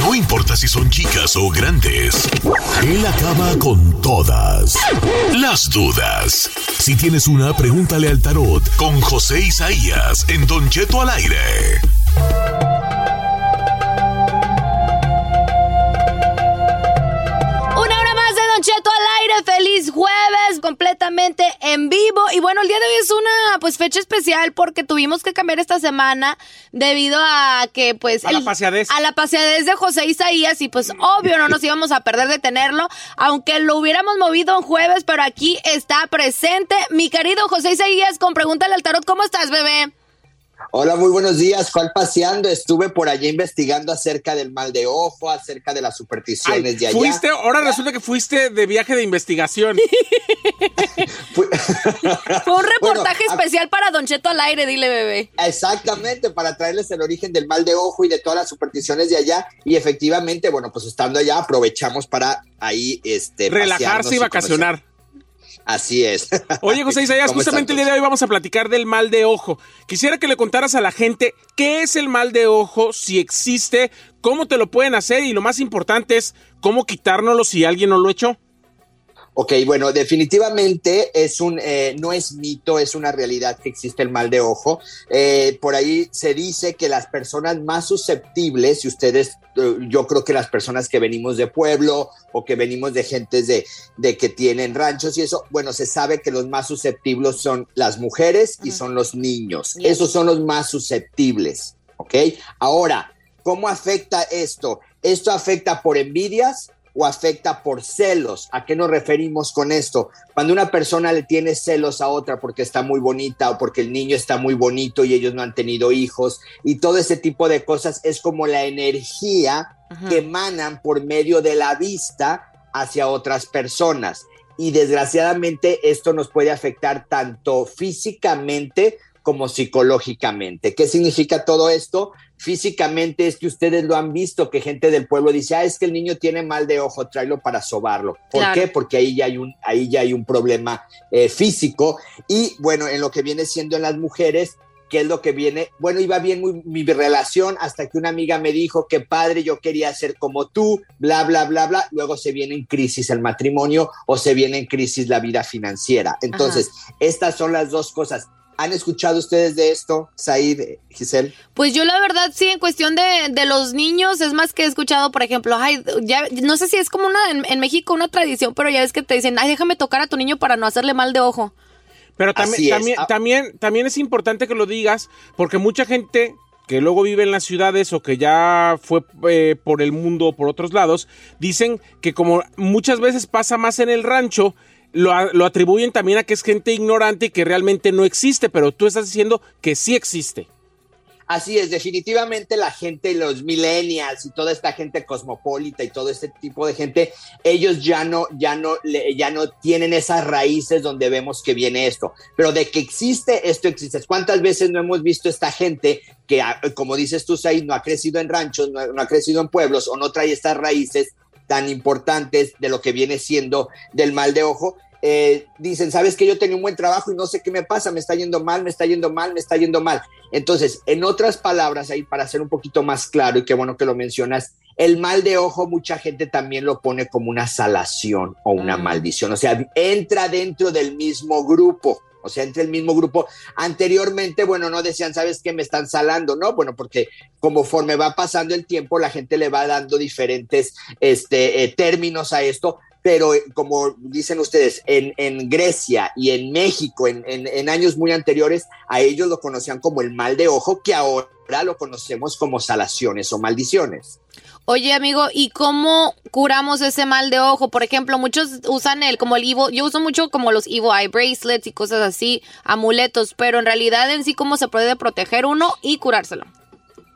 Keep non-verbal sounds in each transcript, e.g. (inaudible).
No importa si son chicas o grandes, él acaba con todas las dudas. Si tienes una, pregúntale al tarot con José Isaías en Don Cheto al aire. Cheto al aire. Feliz jueves, completamente en vivo. Y bueno, el día de hoy es una pues fecha especial porque tuvimos que cambiar esta semana debido a que pues A la paseadez. a la paseadez de José Isaías y pues obvio no nos íbamos a perder de tenerlo, aunque lo hubiéramos movido en jueves, pero aquí está presente mi querido José Isaías con Pregúntale al Tarot. ¿Cómo estás, bebé? Hola, muy buenos días. ¿Cuál paseando? Estuve por allá investigando acerca del mal de ojo, acerca de las supersticiones Ay, de allá. fuiste, ahora resulta que fuiste de viaje de investigación. (laughs) (laughs) Fue un reportaje Bueno, a- especial para Don Cheto al aire, dile, bebé. Exactamente, para traerles el origen del mal de ojo y de todas las supersticiones de allá. Y efectivamente, bueno, pues estando allá aprovechamos para ahí este Relajarse y vacacionar. conocer. Así es. (laughs) Oye, José Isaías, ¿Cómo justamente el día de hoy vamos a platicar del mal de ojo. Quisiera que le contaras a la gente qué es el mal de ojo, si existe, cómo te lo pueden hacer y lo más importante es cómo quitárnoslo si alguien no lo echó. Ok, bueno, definitivamente es un, eh, no es mito, es una realidad que existe el mal de ojo. Eh, por ahí se dice que las personas más susceptibles, y ustedes, eh, yo creo que las personas que venimos de pueblo o que venimos de gentes de, de que tienen ranchos y eso, bueno, se sabe que los más susceptibles son las mujeres y son los niños. Yes. Esos son los más susceptibles, ¿ok? Ahora, ¿cómo afecta esto? Esto afecta por envidias, o afecta por celos. ¿A qué nos referimos con esto? Cuando una persona le tiene celos a otra porque está muy bonita o porque el niño está muy bonito y ellos no han tenido hijos y todo ese tipo de cosas es como la energía que emanan por medio de la vista hacia otras personas. Y desgraciadamente esto nos puede afectar tanto físicamente como psicológicamente. ¿Qué significa todo esto? Físicamente es que ustedes lo han visto, que gente del pueblo dice, ah, es que el niño tiene mal de ojo, tráelo para sobarlo. ¿Por Claro. qué? Porque ahí ya hay un, ahí ya hay un problema eh, físico. Y bueno, en lo que viene siendo en las mujeres, ¿qué es lo que viene? Bueno, iba bien muy- mi relación hasta que una amiga me dijo que padre, yo quería ser como tú, bla, bla, bla, bla. Luego se viene en crisis el matrimonio o se viene en crisis la vida financiera. Entonces, estas son las dos cosas. ¿Han escuchado ustedes de esto, Said, Giselle? Pues yo la verdad sí, en cuestión de, de los niños, es más que he escuchado, por ejemplo, ay, ya, no sé si es como una, en, en México una tradición, pero ya ves que te dicen, ay, déjame tocar a tu niño para no hacerle mal de ojo. Pero Así también, es. también, Ah. también, también es importante que lo digas, porque mucha gente que luego vive en las ciudades o que ya fue eh, por el mundo o por otros lados, dicen que como muchas veces pasa más en el rancho, lo, lo atribuyen también a que es gente ignorante y que realmente no existe, pero tú estás diciendo que sí existe. Así es, definitivamente la gente, los millennials y toda esta gente cosmopolita y todo este tipo de gente, ellos ya no, ya no, ya no tienen esas raíces donde vemos que viene esto. Pero de que existe, esto existe. ¿Cuántas veces no hemos visto esta gente que, ah, como dices tú, Said, no ha crecido en ranchos, no ha crecido en pueblos o no trae estas raíces tan importantes de lo que viene siendo del mal de ojo? Eh, dicen, sabes que yo tenía un buen trabajo y no sé qué me pasa, me está yendo mal, me está yendo mal, me está yendo mal. Entonces, en otras palabras, ahí para ser un poquito más claro, y qué bueno que lo mencionas, el mal de ojo mucha gente también lo pone como una salación o una Mm. maldición, o sea, entra dentro del mismo grupo, o sea, entre el mismo grupo. Anteriormente, bueno, no decían, ¿sabes qué? Me están salando, ¿no? Bueno, porque conforme va pasando el tiempo, la gente le va dando diferentes este, eh, términos a esto, pero eh, como dicen ustedes, en, en Grecia y en México, en, años muy anteriores, a ellos lo conocían como el mal de ojo, que ahora lo conocemos como salaciones o maldiciones. Oye, amigo, ¿y cómo curamos ese mal de ojo? Por ejemplo, muchos usan el como el Evo, yo uso mucho como los Evo Eye Bracelets y cosas así, amuletos, pero en realidad en sí cómo se puede proteger uno y curárselo.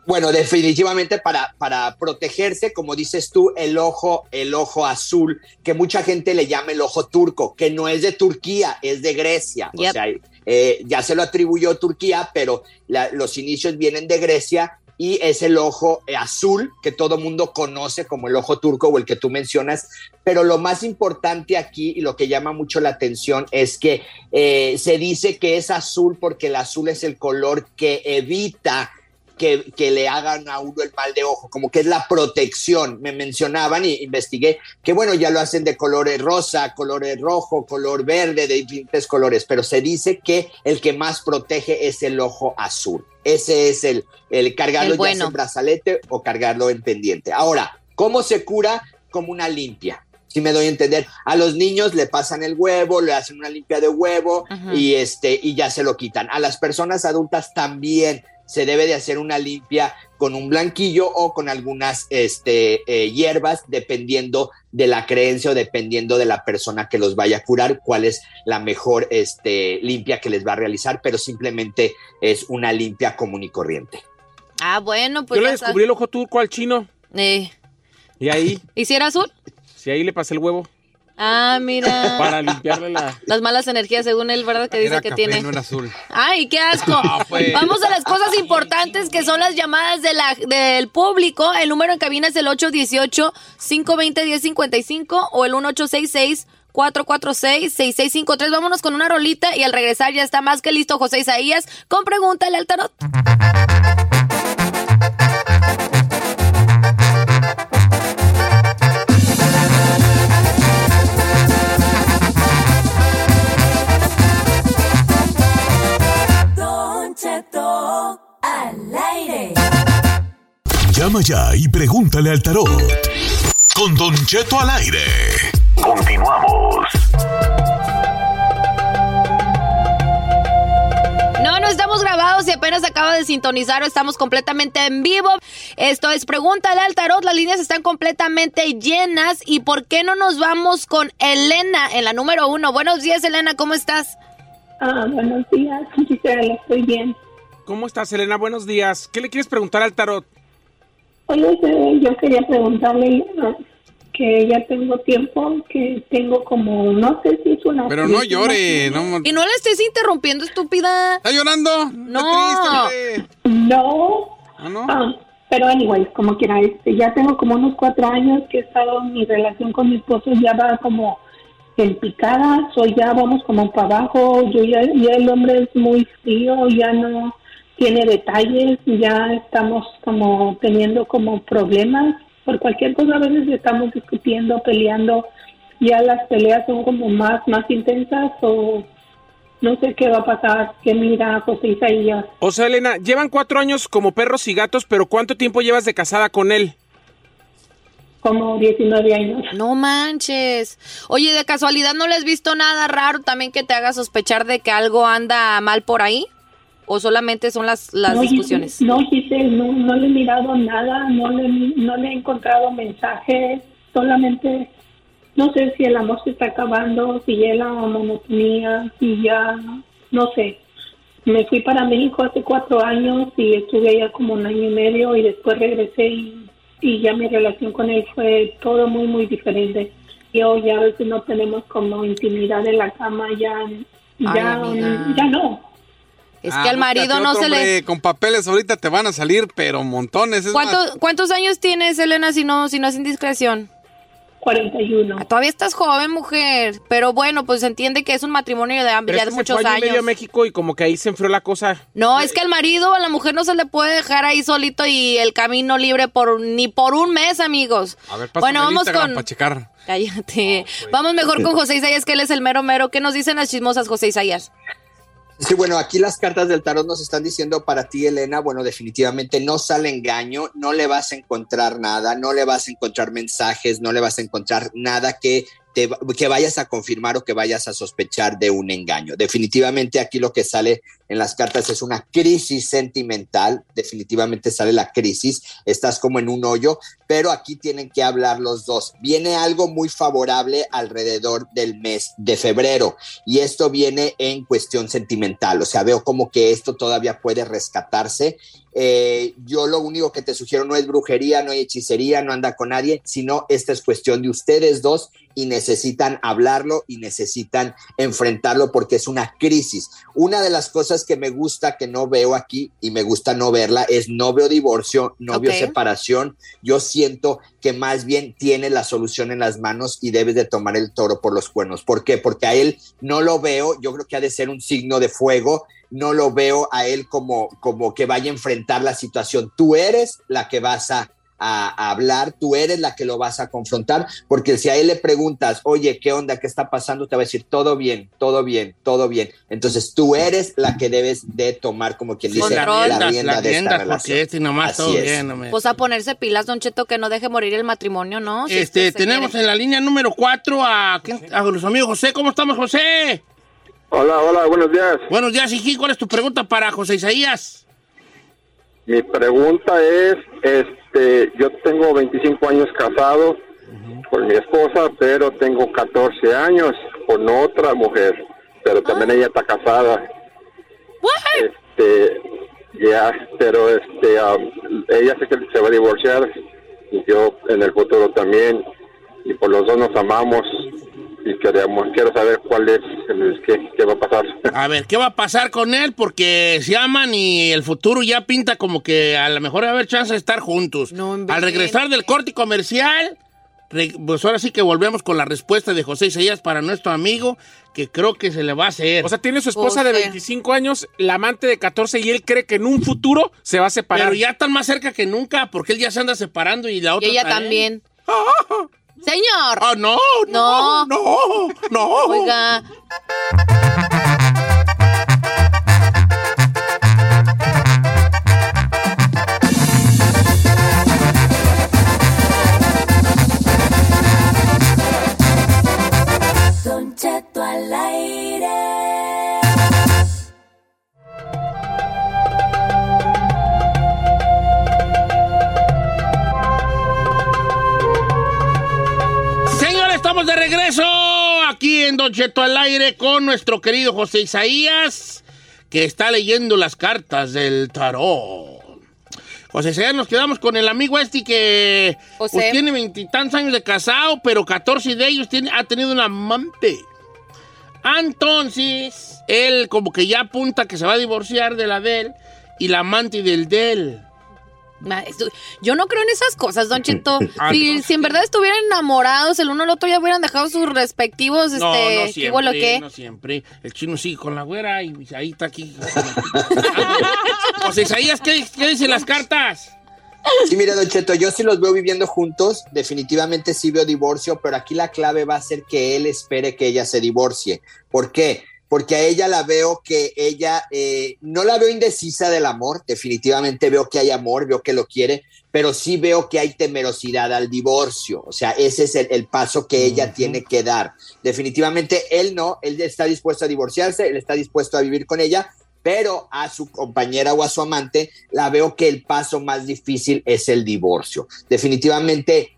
Bueno, definitivamente para, para protegerse, como dices tú, el ojo, el ojo azul, que mucha gente le llama el ojo turco, que no es de Turquía, es de Grecia. O sea, eh, ya se lo atribuyó Turquía, pero los inicios vienen de Grecia y es el ojo azul que todo mundo conoce como el ojo turco o el que tú mencionas. Pero lo más importante aquí y lo que llama mucho la atención es que eh, se dice que es azul porque el azul es el color que evita que, le hagan a uno el mal de ojo, como que es la protección. Me mencionaban y investigué que, bueno, ya lo hacen de colores rosa, colores rojo, color verde, de diferentes colores, pero se dice que el que más protege es el ojo azul. Ese es el, el cargarlo ya en brazalete o cargarlo en pendiente. Ahora, ¿cómo se cura? Como una limpia si me doy a entender. A los niños le pasan el huevo, le hacen una limpia de huevo y este y ya se lo quitan. A las personas adultas también se debe de hacer una limpia con un blanquillo o con algunas este, eh, hierbas, dependiendo de la creencia o dependiendo de la persona que los vaya a curar, cuál es la mejor este, limpia que les va a realizar, pero simplemente es una limpia común y corriente. Ah, bueno, pues. Yo le descubrí el ojo turco al chino. Eh. Y ahí. ¿Y si era azul? Sí, ahí le pasé el huevo. Ah, mira. Para limpiarle las malas energías, según él, ¿verdad? Que dice que tiene. No era azul. Ay, qué asco. (laughs) Pues. Vamos a las cosas importantes que son las llamadas de la, del público. El número en cabina es el 818-520-1055 o el 1866. 446-6653. Vámonos con una rolita y al regresar ya está más que listo José Isaías con Pregúntale al Tarot. Llama ya y pregúntale al tarot. Con Don Cheto al aire. Continuamos. No, no estamos grabados y apenas acaba de sintonizar o estamos completamente en vivo. Esto es Pregúntale al Tarot. Las líneas están completamente llenas. ¿Y por qué no nos vamos con Elena en la número uno? Buenos días, Elena, ¿cómo estás? Ah, buenos días, estoy bien. ¿Cómo estás, Elena? Buenos días. ¿Qué le quieres preguntar al tarot? Oye, yo quería preguntarle ah, que ya tengo tiempo, que tengo como, no sé si es una... Pero no llore, no... Y no le estés interrumpiendo, estúpida. ¿Está llorando? No. no. ¿Ah, no? Ah, pero anyway, como quiera, este, ya tengo como unos cuatro años que he estado, mi relación con mi esposo ya va como en picada, soy ya vamos como para abajo, yo ya, ya el hombre es muy frío, ya no tiene detalles, ya estamos como teniendo como problemas por cualquier cosa, a veces estamos discutiendo, peleando, ya las peleas son como más, más intensas o no sé qué va a pasar, qué mira José Isaías. O sea, Elena, llevan cuatro años como perros y gatos, pero ¿cuánto tiempo llevas de casada con él? Como 19 años. No manches. Oye, de casualidad no le has visto nada raro también que te haga sospechar de que algo anda mal por ahí? O solamente son las, las discusiones? no, Giselle, no, no le he mirado nada, no le, no le he encontrado mensajes, solamente no sé si el amor se está acabando, si ya la monotonía, si ya, no sé. Me fui para México hace cuatro años y estuve allá como un año y medio y después regresé y, y ya mi relación con él fue todo muy, muy diferente. Y hoy ya a veces no tenemos como intimidad en la cama, ya, ya, ya no. Es que al ah, marido no se le... Con papeles ahorita te van a salir, pero montones. ¿Cuántos años tienes, Elena, si no, si no es indiscreción? 41. Ah, todavía estás joven, mujer. Pero bueno, pues se entiende que es un matrimonio de, ya de muchos años. medio a México y como que ahí se enfrió la cosa. No, es que al marido, a la mujer no se le puede dejar ahí solito y el camino libre por ni por un mes, amigos. A ver, bueno, vamos con. Para checar. Cállate. Vamos mejor con José Isaías, que él es el mero mero. ¿Qué nos dicen las chismosas, José Isaías? Sí, bueno, aquí las cartas del tarot nos están diciendo para ti, Elena, bueno, definitivamente no sale engaño, no le vas a encontrar nada, no le vas a encontrar mensajes, no le vas a encontrar nada que que vayas a confirmar o que vayas a sospechar de un engaño. Definitivamente aquí lo que sale en las cartas es una crisis sentimental, definitivamente sale la crisis, estás como en un hoyo, pero aquí tienen que hablar los dos. Viene algo muy favorable alrededor del mes de febrero y esto viene en cuestión sentimental, o sea, veo como que esto todavía puede rescatarse eh, yo lo único que te sugiero no es brujería, no hay hechicería, no anda con nadie, sino esta es cuestión de ustedes dos y necesitan hablarlo y necesitan enfrentarlo porque es una crisis. Una de las cosas que me gusta que no veo aquí y me gusta no verla es no veo divorcio, no veo separación. Yo siento que más bien tiene la solución en las manos y debes de tomar el toro por los cuernos. ¿Por qué? Porque a él no lo veo, yo creo que ha de ser un signo de fuego no lo veo a él como, como que vaya a enfrentar la situación. Tú eres la que vas a, hablar, tú eres la que lo vas a confrontar, porque si a él le preguntas, oye, ¿qué onda? ¿Qué está pasando? Te va a decir, todo bien, todo bien, todo bien. Entonces tú eres la que debes de tomar, como quien dice, la rienda, de esta relación. Este nomás todo bien, Pues a ponerse pilas, Don Cheto, que no deje morir el matrimonio, ¿no? este, tenemos en la línea número cuatro a, a nuestro amigo José. ¿Cómo estamos, José? Hola, hola, buenos días. Buenos días, Iji. ¿Cuál es tu pregunta para José Isaías? Mi pregunta es, este, yo tengo 25 años casado con mi esposa, pero tengo 14 años con otra mujer, pero también ella está casada. Este, ya, pero este, um, ella sé que se va a divorciar y yo en el futuro también, y por los dos nos amamos y queremos, quiero saber cuál es, el, qué, va a pasar. A ver, ¿qué va a pasar con él? Porque se aman y el futuro ya pinta como que a lo mejor va a haber chance de estar juntos. Al regresar del corte comercial, pues ahora sí que volvemos con la respuesta de José Isaías para nuestro amigo, que creo que se le va a hacer. O sea, tiene su esposa de 25 años, la amante de 14, y él cree que en un futuro se va a separar. Pero ya están más cerca que nunca, porque él ya se anda separando y la otra Y ella también. (laughs) Señor. Oh, no, no, no, no. Oiga. Don Cheto al aire. De regreso aquí en Don Cheto al aire con nuestro querido José Isaías, que está leyendo las cartas del tarot. José Isaías, nos quedamos con el amigo este que pues, tiene veintitantos años de casado, pero 14 de ellos tiene, ha tenido un amante. Entonces, él como que ya apunta que se va a divorciar de la de él y la amante del de él. Yo no creo en esas cosas, Don Chito. (laughs) Ah, si, en verdad estuvieran enamorados, el uno al otro ya hubieran dejado sus respectivos, no, este, no siempre, No siempre. El chino sigue con la güera y ahí está aquí. (laughs) José Isaías, ¿qué, ¿qué dicen las cartas? Sí, mira, Don Cheto, yo sí los veo viviendo juntos, definitivamente sí veo divorcio, pero aquí la clave va a ser que él espere que ella se divorcie. ¿Por qué? Porque a ella la veo que ella, eh, no la veo indecisa del amor, definitivamente veo que hay amor, veo que lo quiere, pero sí veo que hay temerosidad al divorcio, o sea, ese es el, paso que ella tiene que dar. Definitivamente él no, él está dispuesto a divorciarse, él está dispuesto a vivir con ella, pero a su compañera o a su amante la veo que el paso más difícil es el divorcio. Definitivamente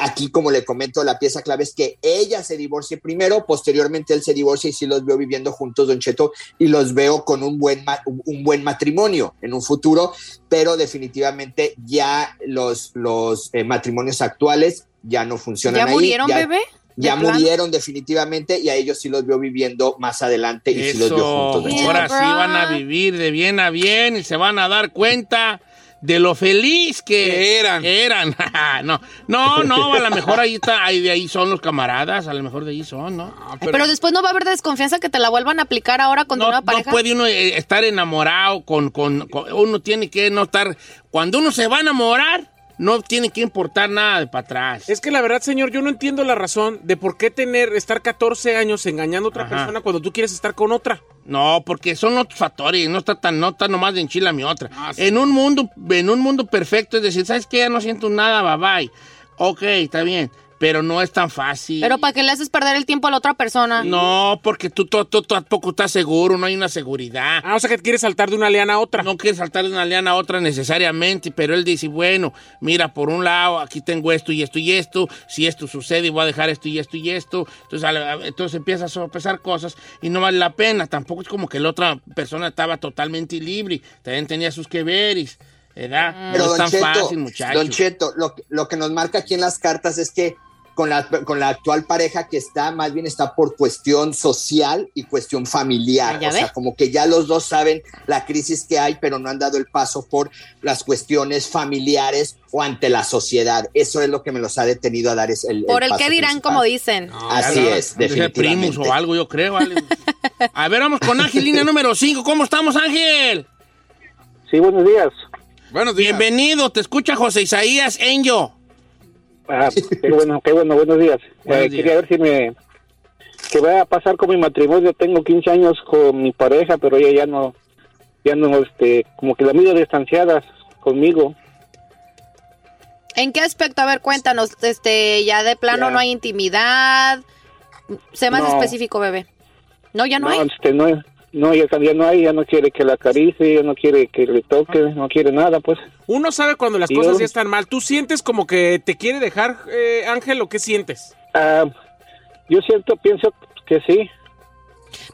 aquí, como le comento, la pieza clave es que ella se divorcie primero, posteriormente él se divorcia y sí los veo viviendo juntos, Don Cheto, y los veo con un buen, un buen matrimonio en un futuro, pero definitivamente ya los, los eh, matrimonios actuales ya no funcionan. ¿Ya murieron, bebé? Ya murieron definitivamente y a ellos sí los veo viviendo más adelante y sí los veo juntos. Ahora sí van a vivir de bien a bien y se van a dar cuenta de lo feliz que, eran. eran. (laughs) no, no, no, a lo mejor ahí está, ahí de ahí son los camaradas, a lo mejor de ahí son, ¿no? pero, después no va a haber desconfianza que te la vuelvan a aplicar ahora con una pareja. No puede uno eh, estar enamorado con, con, uno tiene que no estar, cuando uno se va a enamorar, no tiene que importar nada de para atrás. Es que la verdad, señor, yo no entiendo la razón de por qué tener, estar 14 años engañando a otra Ajá. persona cuando tú quieres estar con otra. No, porque son otros factores, no está tan, no está nomás de enchila mi otra. Ah, sí. En un mundo, en un mundo perfecto, es decir, ¿sabes qué? Ya no siento nada, bye bye. Ok, está bien, pero no es tan fácil. Pero ¿para qué le haces perder el tiempo a la otra persona? No, porque tú, tú, tú tampoco estás seguro, no hay una seguridad. Ah, o sea que quieres saltar de una liana a otra. No quieres saltar de una liana a otra necesariamente, pero él dice, bueno, mira, por un lado, aquí tengo esto y esto y esto, si esto sucede, voy a dejar esto y esto y esto. Entonces, a entonces empiezas a sopesar cosas y no vale la pena. Tampoco es como que la otra persona estaba totalmente libre, también tenía sus que veres, ¿verdad? Pero no es tan Cheto, fácil, muchacho. Don Cheto, lo, que- lo que nos marca aquí en las cartas es que con la, con la actual pareja que está, más bien está por cuestión social y cuestión familiar. Ah, ¿ya o sea, como que ya los dos saben la crisis que hay, pero no han dado el paso por las cuestiones familiares o ante la sociedad. Eso es lo que me los ha detenido a dar es el, Por el que dirán, principal. como dicen. Así es, definitivamente. primos o algo, yo creo. ¿vale? (laughs) A ver, vamos con Ángel, línea número 5. ¿Cómo estamos, Ángel? Sí, buenos días. Buenos días. Bienvenido, te escucha José Isaías Enyo. Ah, qué bueno, qué bueno, buenos días. (laughs) Buenos Eh, días. Quería ver si me... ¿Qué va a pasar con mi matrimonio? Tengo 15 años con mi pareja, pero ella ya no... Ya no, este... Como que la miro distanciada conmigo. ¿En qué aspecto? A ver, cuéntanos. Este, ya de plano Ya. no hay intimidad. Sé más No. específico, bebé. No, ya no, hay. este, no, no, ya, ya no hay, ya no quiere que la acaricie, ya no quiere que le toque, no quiere nada, pues. Uno sabe cuando las Y cosas yo- ya están mal. ¿Tú sientes como que te quiere dejar, eh, Ángel, o qué sientes? Ah, yo siento, pienso que sí.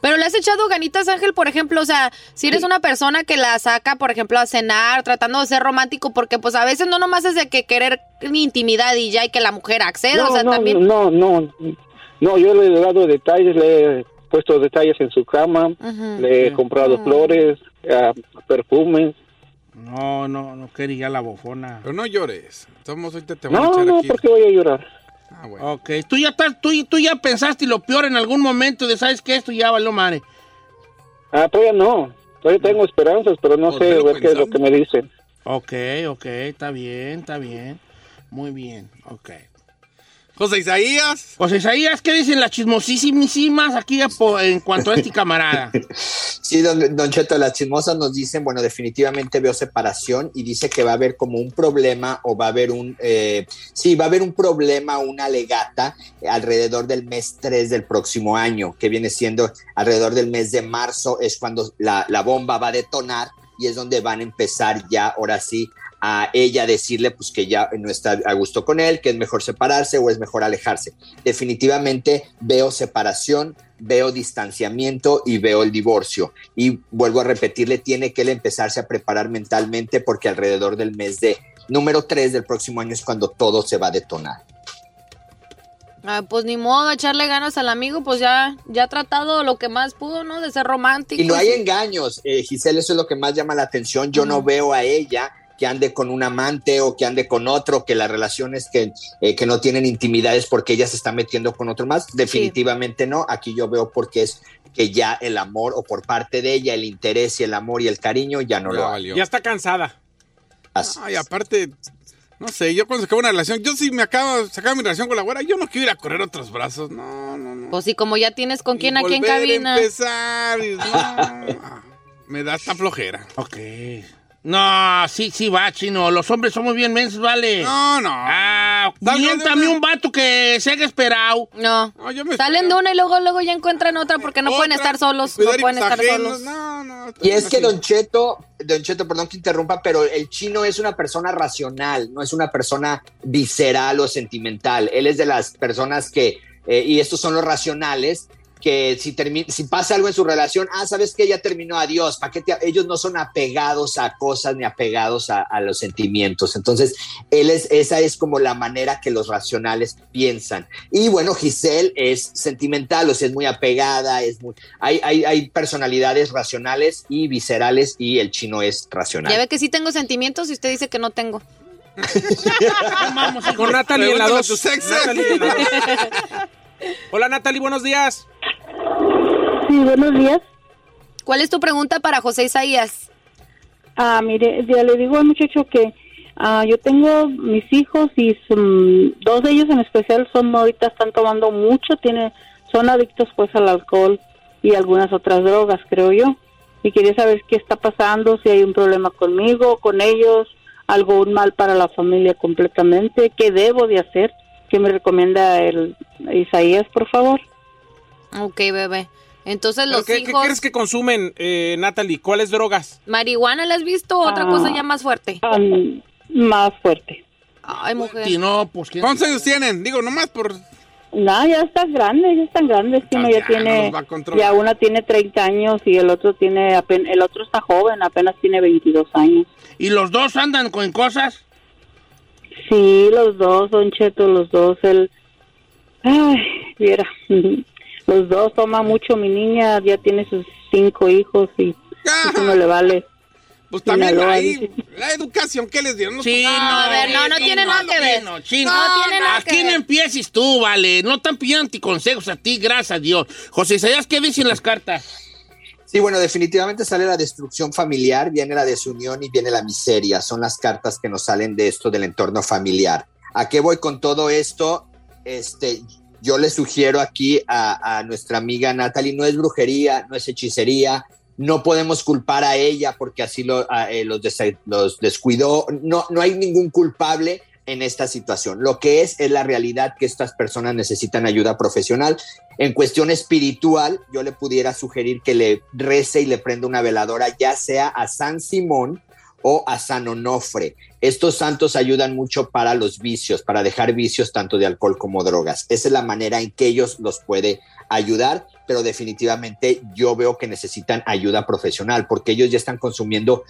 Pero le has echado ganitas, Ángel, por ejemplo, o sea, si eres una persona que la saca, por ejemplo, a cenar, tratando de ser romántico, porque pues a veces no nomás es de que querer ni intimidad y ya y que la mujer acceda, no, o sea, no, también... no, no, no, yo le he dado detalles, le he puesto detalles en su cama, le he comprado Mm. flores, perfumes. No, no, no quería la bofona. Pero no llores. Estamos ahorita te van a No, echar no, aquí. ¿por qué voy a llorar? Ah, bueno. Ok, tú ya, estás, tú, tú ya pensaste lo peor en algún momento de, ¿sabes qué? Esto ya valió madre. Ah, todavía no, todavía tengo esperanzas, pero no ¿Por sé qué lo ver qué es lo que me dicen. Ok, ok, está bien, está bien. Muy bien, ok. José Isaías. Pues Isaías, ¿qué dicen las chismosísimas aquí en cuanto a este camarada? (laughs) Sí, don, don Cheto, las chismosas nos dicen, bueno, definitivamente veo separación y dice que va a haber como un problema o va a haber un, eh, sí, va a haber un problema, una legata alrededor del mes 3 del próximo año, que viene siendo alrededor del mes de marzo, es cuando la, la bomba va a detonar y es donde van a empezar ya, ahora sí, a ella decirle pues que ya no está a gusto con él, que es mejor separarse o es mejor alejarse. Definitivamente veo separación, veo distanciamiento y veo el divorcio. Y vuelvo a repetirle, tiene que él empezarse a preparar mentalmente porque alrededor del mes de número 3 del próximo año es cuando todo se va a detonar. Ah, pues ni modo, echarle ganas al amigo, pues ya, ya ha tratado lo que más pudo, ¿no? De ser romántico. Y no hay engaños, eh, Giselle, eso es lo que más llama la atención. Yo no veo a ella que ande con un amante o que ande con otro, que las relaciones que, eh, que no tienen intimidades porque ella se está metiendo con otro más. Definitivamente no. Aquí yo veo porque es que ya el amor o por parte de ella el interés y el amor y el cariño ya no Ya lo valió. Ya está cansada. Así Ay, es. aparte, no sé, yo cuando se acaba una relación, yo sí me acabo, se acaba mi relación con la güera, yo no quiero ir a correr otros brazos, no, no, no. Pues sí, como ya tienes con quién aquí en volver a cabina. empezar, y no, (laughs) ah, me da esta flojera. Ok. No, sí, sí va, chino. Los hombres somos bien mensos, vale. No, no. Ah, miéntame un vato que se haya esperado. No. No, yo me Salen de una y luego, luego ya encuentran otra porque no pueden estar solos. No pueden estar ajenos, solos. No, no. Y es que así. Don Cheto, Don Cheto, perdón que interrumpa, pero el chino es una persona racional, no es una persona visceral o sentimental. Él es de las personas que, eh, y estos son los racionales, que si, si pasa algo en su relación, ah, sabes que ya terminó, adiós, ¿para qué te- ellos no son apegados a cosas ni apegados a, a los sentimientos. Entonces, él es, esa es como la manera que los racionales piensan. Y bueno, Giselle es sentimental, o sea, es muy apegada, es muy, hay, hay, hay personalidades racionales y viscerales y el chino es racional. Ya ve que sí tengo sentimientos y usted dice que no tengo. (laughs) Vamos. Con Natalie en la Pregúntale a 2. tu sex. Natalie en la dos. (laughs) Hola Natalie, buenos días. Sí, buenos días. ¿Cuál es tu pregunta para José Isaías? Ah, mire, ya le digo al muchacho que Ah, yo tengo mis hijos y son- dos de ellos en especial son ahorita están tomando mucho, tiene, son adictos pues al alcohol y algunas otras drogas, creo yo. Y quería saber qué está pasando, si hay un problema conmigo, con ellos, algo un mal para la familia completamente, qué debo de hacer, qué me recomienda el Isaías, por favor. Ok, bebé. Entonces ¿Pero los ¿Qué, qué hijos... crees que consumen, eh, Natalie? ¿Cuáles drogas? ¿Marihuana la has visto o otra Ah. cosa ya más fuerte? más fuerte. Ay, mujer. Y no, pues ¿quién- ¿Cuántos años tienen? Digo, nomás por... No, ya están grandes, ya están grandes. Ah, ya ya, tiene, no los va a controlar. ya una tiene 30 años y el otro tiene, apen- el otro está joven, apenas tiene 22 años. ¿Y los dos andan con cosas? Sí, los dos, Don Cheto, los dos, el, ay, viera, (laughs) los dos toma mucho. Mi niña ya tiene sus cinco hijos y eso no le vale. Pues también Sinaloa, ahí, dice. la educación que les dieron. Sí, no, a ver, no, no tiene nada que ver. No tiene nada que Aquí no ver. empieces tú, vale. No están pidiendo anticonsejos a ti, gracias a Dios. José Isaías, ¿qué dicen las cartas? Sí, bueno, definitivamente sale la destrucción familiar, viene la desunión y viene la miseria. Son las cartas que nos salen de esto del entorno familiar. ¿A qué voy con todo esto? Este, yo le sugiero aquí a, nuestra amiga Natalie, no es brujería, no es hechicería, no podemos culpar a ella porque así eh, los descuidó. No, no hay ningún culpable en esta situación. Lo que es es la realidad que estas personas necesitan ayuda profesional. En cuestión espiritual, yo le pudiera sugerir que le rece y le prenda una veladora, ya sea a San Simón o a San Onofre. Estos santos ayudan mucho para los vicios, para dejar vicios tanto de alcohol como drogas. Esa es la manera en que ellos los puede ayudar, pero definitivamente yo veo que necesitan ayuda profesional porque ellos ya están consumiendo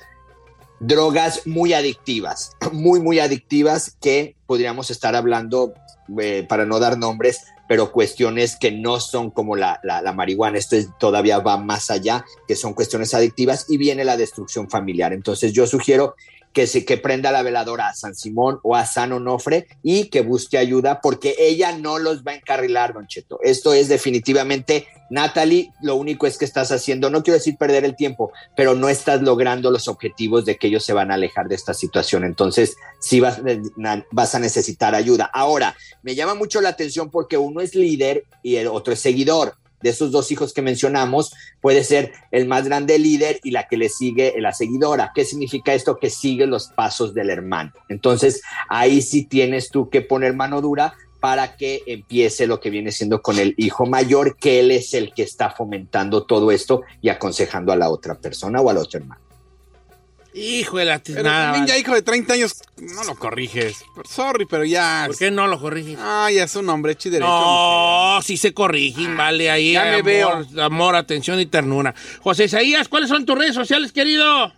drogas muy adictivas, (clears throat) muy, muy adictivas que podríamos estar hablando, eh, para no dar nombres, pero cuestiones que no son como la, la, marihuana. Esto es- todavía va más allá, que son cuestiones adictivas y viene la destrucción familiar. Entonces yo sugiero que se que prenda la veladora a San Simón o a San Onofre y que busque ayuda porque ella no los va a encarrilar, Don Cheto. Esto es definitivamente, Natalie, lo único es que estás haciendo, no quiero decir perder el tiempo, pero no estás logrando los objetivos de que ellos se van a alejar de esta situación. Entonces, sí vas, na- vas a necesitar ayuda. Ahora, me llama mucho la atención porque uno es líder y el otro es seguidor. De esos dos hijos que mencionamos, puede ser el más grande líder y la que le sigue la seguidora. ¿Qué significa esto? Que sigue los pasos del hermano. Entonces, ahí sí tienes tú que poner mano dura para que empiece lo que viene siendo con el hijo mayor, que él es el que está fomentando todo esto y aconsejando a la otra persona o al otro hermano. Hijo de la Pero tiznada, también ya hijo de 30 años, no lo corriges. Sorry, pero ya... ¿Por qué no lo corriges? Ah, ya es un hombre hecho y derecho. No, sí se corrigen, vale. Ahí ya me amor, veo. amor, atención y ternura. José Isaías, ¿cuáles son tus redes sociales, querido?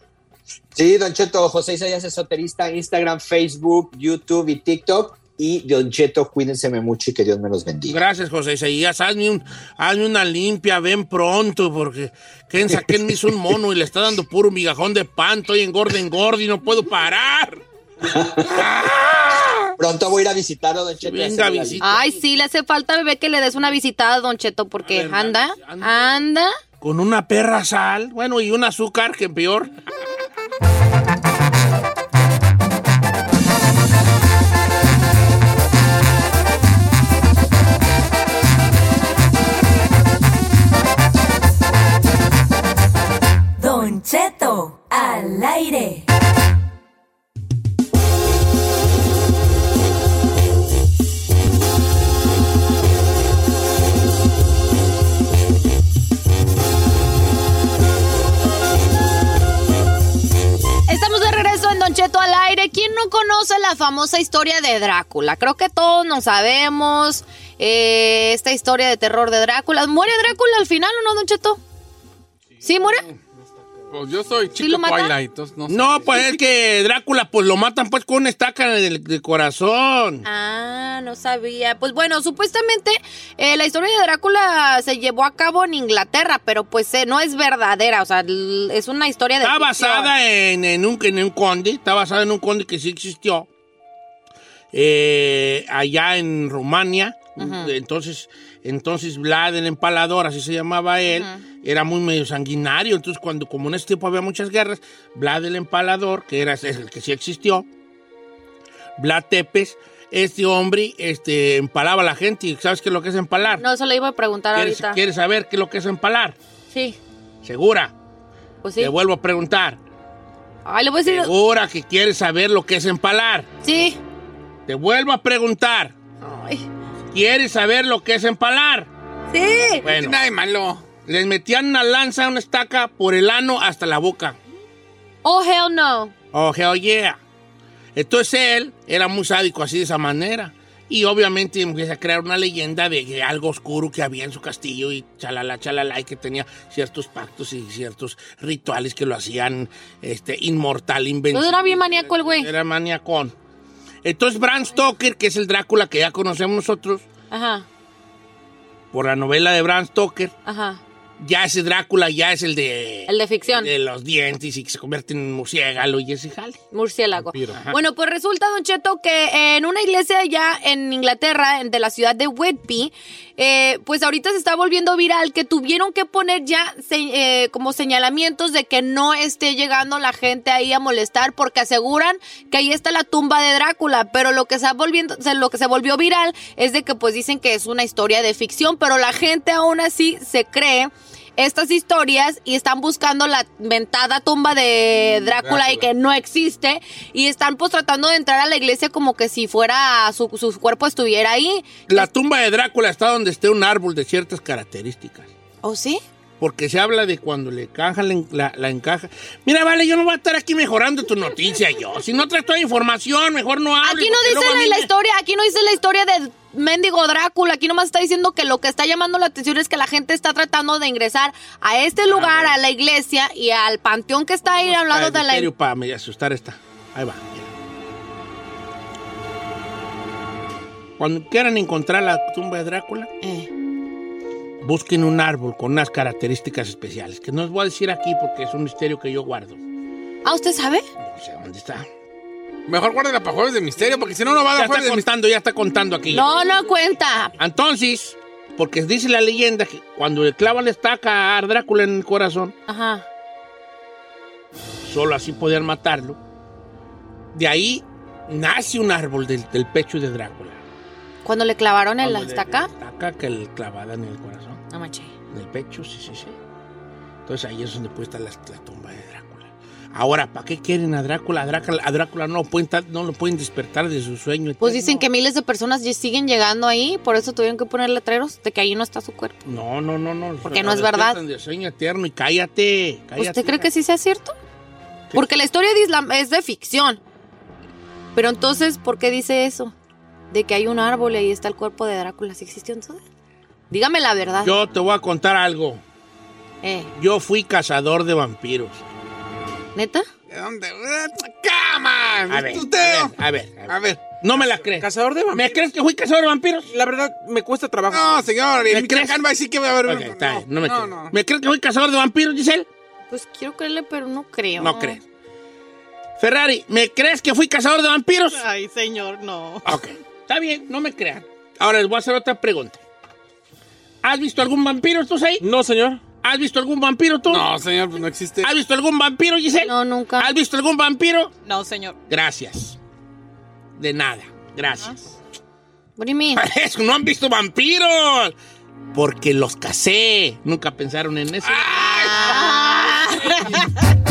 Sí, Don Cheto, José Isaías Esoterista, Instagram, Facebook, YouTube y TikTok. Y Don Cheto, cuídense mucho y que Dios me los bendiga. Gracias, José Isaías. Hazme, un, hazme una limpia, ven pronto, porque ¿quién saqué me hizo un mono y le está dando puro migajón de pan? Estoy engorde, engorde y no puedo parar. (laughs) Pronto voy a ir a visitarlo, Don Cheto. Venga, visita. Ay, sí, le hace falta, bebé, que le des una visitada a Don Cheto, porque anda, anda. Con una perra sal, bueno, y un azúcar, que peor. Famosa historia de Drácula? Creo que todos nos sabemos eh, esta historia de terror de Drácula. ¿Muere Drácula al final o no, Don Cheto? ¿Sí muere? Pues yo soy ¿Sí chico lo mata? Twilight. entonces no sé. No, pues es que Drácula, pues lo matan pues con una estaca del, del corazón. Ah, no sabía. Pues bueno, supuestamente eh, la historia de Drácula se llevó a cabo en Inglaterra, pero pues eh, no es verdadera, o sea, es una historia de... Está ficción. basada en, en un, en un conde, está basada en un conde que sí existió. Eh, allá en Rumania. Entonces, entonces Vlad el Empalador, así se llamaba él, era muy medio sanguinario. Entonces, cuando como en ese tiempo había muchas guerras, Vlad el Empalador, que era el que sí existió, Vlad Tepes, este hombre este, empalaba a la gente. ¿Y sabes qué es lo que es empalar? No, eso le iba a preguntar ¿Quieres, ahorita. quieres saber qué es lo que es empalar? Sí, ¿Segura? pues sí. Te vuelvo a preguntar. Ay, le voy a decir. ¿Segura que quieres saber lo que es empalar? Sí. Te vuelvo a preguntar. Ay. ¿Quieres saber lo que es empalar? Sí. Bueno, Nada de malo. les metían una lanza, una estaca por el ano hasta la boca. Oh, hell no. Oh, hell yeah. Entonces él era muy sádico así de esa manera. Y obviamente empieza a crear una leyenda de algo oscuro que había en su castillo y chalala, chalala, y que tenía ciertos pactos y ciertos rituales que lo hacían este, inmortal, invencible. Pues era bien maníaco el güey. Era maniacón. Entonces Bram Stoker, que es el Drácula que ya conocemos nosotros, Ajá, por la novela de Bram Stoker, ajá. ya ese Drácula ya es el de... El de ficción. De los dientes y que se convierte en murciélago y ese jale. Murciélago. Bueno, pues resulta, Don Cheto, que en una iglesia allá en Inglaterra, en- de la ciudad de Whitby, eh, pues ahorita se está volviendo viral que tuvieron que poner ya se- eh, como señalamientos de que no esté llegando la gente ahí a molestar porque aseguran que ahí está la tumba de Drácula, pero lo que ha volviendo, lo que se volvió viral es de que pues dicen que es una historia de ficción, pero la gente aún así se cree estas historias y están buscando la ventada tumba de Drácula, y que no existe y están pues tratando de entrar a la iglesia como que si fuera su, su cuerpo estuviera ahí. La tumba de Drácula está donde esté un árbol de ciertas características. ¿Oh sí? Porque se habla de cuando le encaja, la, la- encaja. Mira, vale, yo no voy a estar aquí mejorando tu noticia yo. Si no traes toda información, mejor no hables. Aquí no dice la, mí la me- historia, aquí no dice la historia de mendigo Drácula, aquí nomás está diciendo que lo que está llamando la atención es que la gente está tratando de ingresar a este lugar, a la iglesia y al panteón que está ahí al lado de la... para me asustar esta. Ahí va. mira. Cuando quieran encontrar la tumba de Drácula, Eh, busquen un árbol con unas características especiales, que no os voy a decir aquí porque es un misterio que yo guardo. ¿Ah, usted sabe? No sé dónde está. Mejor guárdela para jueves de misterio, porque si no, no va a dar está jueves de contando, ya está contando aquí. No, no cuenta. Entonces, porque dice la leyenda que cuando le clavan la estaca a Drácula en el corazón, Ajá. solo así podían matarlo. De ahí nace un árbol del, del pecho de Drácula. Cuando le clavaron el Cuando le- estaca. la estaca que le clavada en el corazón, No manché. en el pecho, sí, sí, sí. Entonces ahí es donde puede estar la, la tumba de Drácula. Ahora, ¿para qué quieren a Drácula? A Drácula, a Drácula no, pueden no lo pueden despertar de su sueño. Pues dicen que miles de personas siguen llegando ahí, por eso tuvieron que poner letreros de que ahí no está su cuerpo. No, no, no, no. Porque no es verdad. De sueño eterno y cállate, cállate. ¿Usted cree que sí sea cierto? Porque la historia de Islam es de ficción. Pero entonces, ¿por qué dice eso? De que hay un árbol y ahí está el cuerpo de Drácula. ¿Sí existió entonces? Dígame la verdad. Yo te voy a contar algo. Eh, Yo fui cazador de vampiros. ¿Neta? ¿De dónde? ¡Cama! A ver, a ver, a ver, a. No me la crees. Cazador de ¿Me vampiros. crees que fui cazador de vampiros? La verdad, me cuesta trabajo. No, señor. ¿Me ¿Me crees? va a decir que va a haber... Ok, está bien, no me no, no. ¿Me crees que fui cazador de vampiros, Giselle? Pues quiero creerle, pero no creo. No crees. Ferrari, ¿me crees que fui cazador de vampiros? Ay, señor, no. Ok, está bien, no me crean. Ahora les voy a hacer otra pregunta. ¿Has visto algún vampiro tú, ahí? No, señor. ¿Has visto algún vampiro tú? No, señor, pues no existe. ¿Has visto algún vampiro, Giselle? No, nunca. ¿Has visto algún vampiro? No, señor. Gracias. De nada, gracias. What do you mean? (laughs) No han visto vampiros. Porque los casé. Nunca pensaron en eso. Don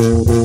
Una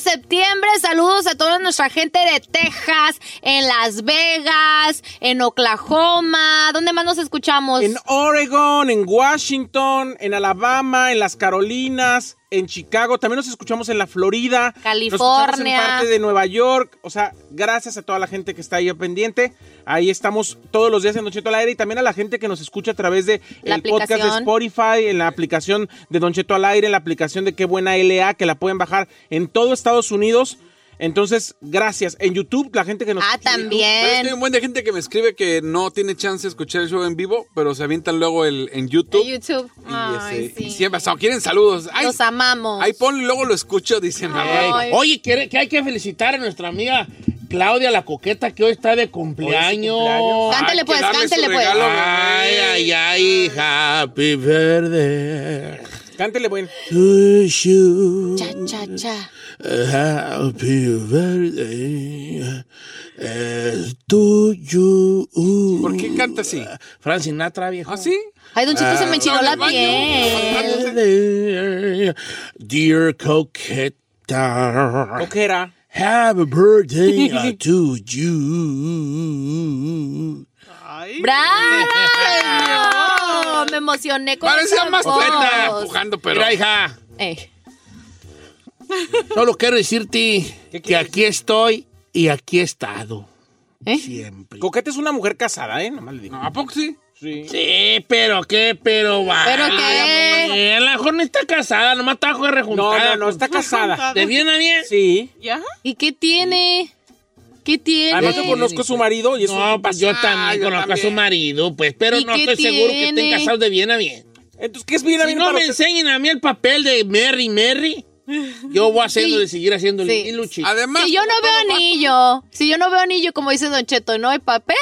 septiembre. Saludos a toda nuestra gente de Texas, en Las Vegas, en Oklahoma. ¿Dónde más nos escuchamos? En Oregon, en Washington, en Alabama, en las Carolinas, en Chicago. También nos escuchamos en la Florida. California. Nos escuchamos en parte de Nueva York. O sea, gracias a toda la gente que está ahí pendiente. Ahí estamos todos los días en Don Cheto al aire y también a la gente que nos escucha a través de La el podcast de. Spotify, en la aplicación de Don Cheto al aire, en la aplicación de Qué Buena LA, que la pueden bajar en todo Estados Unidos. Entonces, gracias. En YouTube, la gente que nos Ah, escucha en YouTube, Pero es que hay también. un buen de gente que me escribe que no tiene chance de escuchar el show en vivo, pero se avientan luego el, en YouTube. En YouTube. Y, Ay, y sí. siempre, o quieren saludos. Ay, Los amamos. ahí ponlo y luego lo escucho, dicen. Ay. Oye, que, que hay que felicitar a nuestra amiga Claudia la Coqueta, que hoy está de cumpleaños. cumpleaños. Cántale pues, cántale pues. regalo. Ay, ay, ay, happy birthday Cántele, you. Cha, cha, cha. Happy birthday eh, to you. ¿Por qué canta así? Frank Sinatra, viejo. ¿Ah, sí? Ay, Don Cheto, se me enchinó en la piel. Dear Coqueta. Coquera. Happy birthday (laughs) uh, to you. ¡Bravo! (laughs) Me emocioné con Parecía más poeta empujando, pero... Mira, hija, Eh, solo quiero decirte que aquí estoy y aquí he estado. ¿Eh? Siempre. Coqueta es una mujer casada, ¿eh? Nomás le digo. ¿A poco sí? Sí. Sí, pero qué, pero va. ¿Pero qué? A lo mejor no está casada, nomás está No, rejuntada. no, no, está casada. ¿De bien a bien? Sí. ¿Y qué tiene? ¿Qué tiene? Además, yo conozco a su marido y es No, un pues yo Ah, también yo conozco a su también. marido, pues, pero ¿Y no estoy seguro que estén tiene? casados de bien a bien. Entonces, ¿qué es bien a Si bien no para me usted? enseñen a mí el papel de Mary Mary, yo voy haciendo Sí. de seguir haciendo Sí. y Luchi. Además... Si yo no veo anillo, si yo no veo anillo, como dice Don Cheto, ¿no hay papel?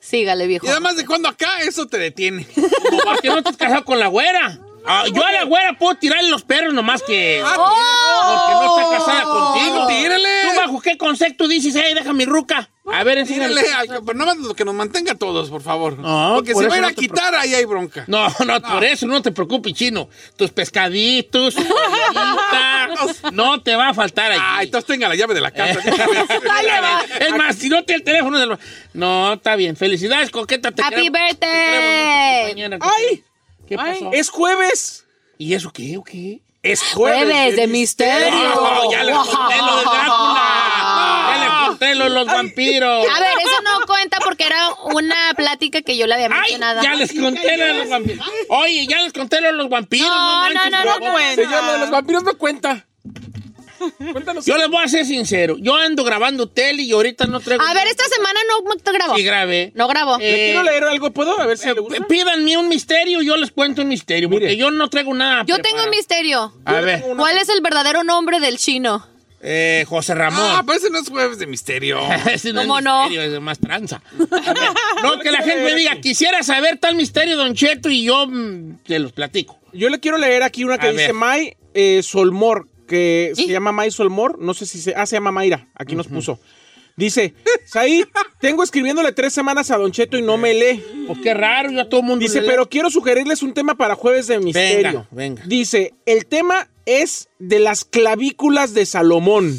Sígale, viejo. Y además de cuando acá, eso te detiene. Como ¿Por qué no estás casado con la güera? Ah, yo a la güera puedo tirarle los perros nomás que... Ah, Porque no está casada contigo. Tírale. ¿Tú bajo qué concepto dices, hey, deja mi ruca? A ver, enséñale. Pero nada más lo que nos mantenga todos, por favor. No, Porque por si va a ir no a te quitar, ahí hay bronca. No, no, por eso no te preocupes, chino. Tus pescaditos, tu no te va a faltar ahí. Ay, entonces tenga la llave de la casa. (laughs) es más, si no te el teléfono del... No, está bien. Felicidades, coqueta. Te Happy queremos- te birthday. queremos mucho, compañera. ¡Ay! ¿Qué pasó? ¡Es jueves! ¿Y eso qué o qué? ¡Es jueves! Jueves de misterio. No, ya les conté lo de Drácula. Ya les conté lo de los vampiros. A ver, eso no cuenta porque era una plática que yo le había Ay, mencionado. ya les conté lo de los vampiros. Oye, ya les conté lo de los vampiros. No, no, manches, no, por no favor. cuenta. Señor, lo de los vampiros no cuenta. Cuéntanos. Yo les voy a ser sincero. Yo ando grabando tele y ahorita no traigo... A ver, esta semana no te grabó. Sí, grabé. No grabó. Eh, ¿Le quiero leer algo? ¿Puedo? A ver si Eh, le gusta. pídanme un misterio, yo les cuento un misterio, porque Mire. yo no traigo nada. Yo tengo un misterio. A ver, ¿Cuál es el verdadero nombre del chino? eh, José Ah, Ramón. pero ese no es jueves de misterio. (laughs) Ese no es ¿Cómo no? misterio, es más tranza. A ver, (laughs) no, que la gente me diga, quisiera saber tal misterio, Don Cheto, y yo mm, te los platico. Yo le quiero leer aquí una que A dice ver. May eh, Solmor, que se llama May Solmor. No sé si se... Ah, se llama Mayra. Aquí nos puso. Dice, Said, tengo escribiéndole tres semanas a Don Cheto y no me lee. Pues qué raro, yo a todo mundo Dice, pero quiero sugerirles un tema para Jueves de Misterio. venga. Dice, el tema es de las clavículas de Salomón,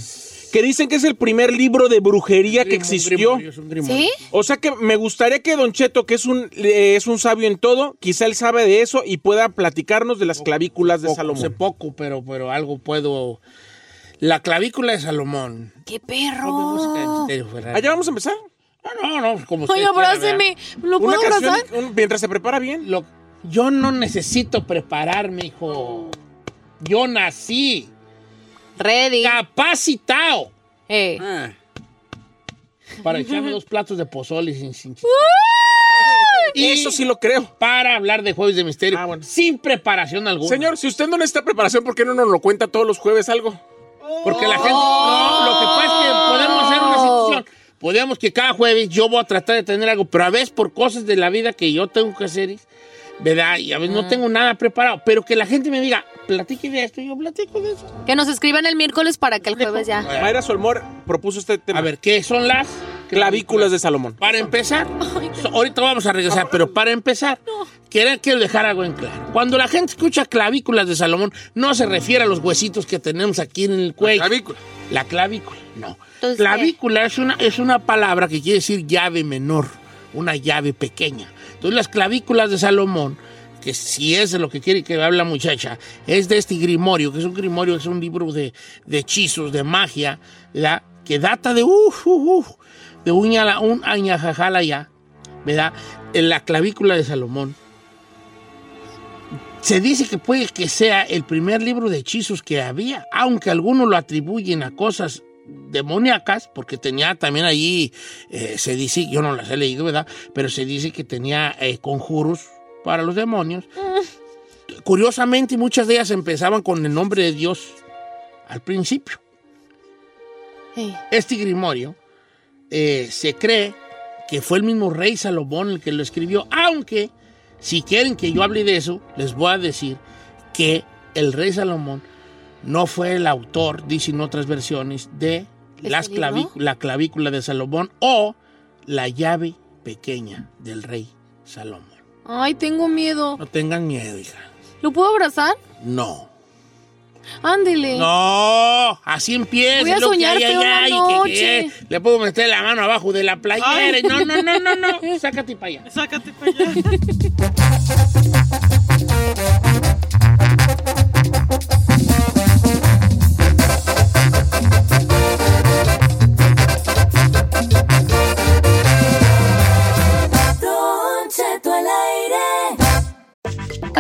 que dicen que es el primer libro de brujería que existió. ¿Sí? O sea que me gustaría que Don Cheto, que es un, eh, es un sabio en todo, quizá él sabe de eso y pueda platicarnos de las clavículas de Poco, Salomón. Sé poco, pero, pero algo puedo... La clavícula de Salomón. ¡Qué perro! Ferrari. Allá vamos a empezar. No, no, no, como Oye, usted quiera, abráceme. ¿Lo Una puedo canción abrazar? un- mientras se prepara bien. Lo- yo no necesito prepararme, hijo. Yo nací Ready. capacitado Eh. Ah, para echarme dos platos de pozole sin, sin (laughs) Y eso sí lo creo. para hablar de Jueves de Misterio Ah, bueno. sin preparación alguna. Señor, si usted no necesita preparación, ¿por qué no nos lo cuenta todos los jueves algo? Porque la gente. No, lo que pasa es que podemos hacer una situación. Podemos que cada jueves yo voy a tratar de tener algo, pero a veces por cosas de la vida que yo tengo que hacer, ¿verdad? Y a veces no tengo nada preparado, pero que la gente me diga, platique de esto, y yo platico de eso. Que nos escriban el miércoles para que el jueves ya. Mayra Solmor propuso este tema. A ver, ¿qué son las clavículas de Salomón. Para empezar, (laughs) so- ahorita vamos a regresar, pero para empezar, quiero, quiero dejar algo en claro. Cuando la gente escucha clavículas de Salomón, no se refiere a los huesitos que tenemos aquí en el cuello. La clavícula. La clavícula, no. Entonces, clavícula es una, es una palabra que quiere decir llave menor, una llave pequeña. Entonces las clavículas de Salomón, que si es lo que quiere que hable la muchacha, es de este grimorio, que es un grimorio, es un libro de, hechizos, de magia, ¿verdad? que data de uf, uf, uf, de un, un añajajala ya, ¿verdad? En la clavícula de Salomón. Se dice que puede que sea el primer libro de hechizos que había, aunque algunos lo atribuyen a cosas demoníacas, porque tenía también allí, eh, se dice, yo no las he leído, ¿verdad? Pero se dice que tenía eh, conjuros para los demonios. (laughs) Curiosamente, muchas de ellas empezaban con el nombre de Dios al principio. Este grimorio eh, se cree que fue el mismo rey Salomón el que lo escribió, aunque si quieren que yo hable de eso, les voy a decir que el rey Salomón no fue el autor, dicen otras versiones, de las claví- la clavícula de Salomón o la llave pequeña del rey Salomón. Ay, tengo miedo. No tengan miedo, hija. ¿Lo puedo abrazar? No. Ándele. No, así empieza. Voy a lo que soñar hay que- noche. que le puedo meter la mano abajo de la playera. Ay. No, no, no, no, no. Sácate para allá. Sácate para allá. (laughs)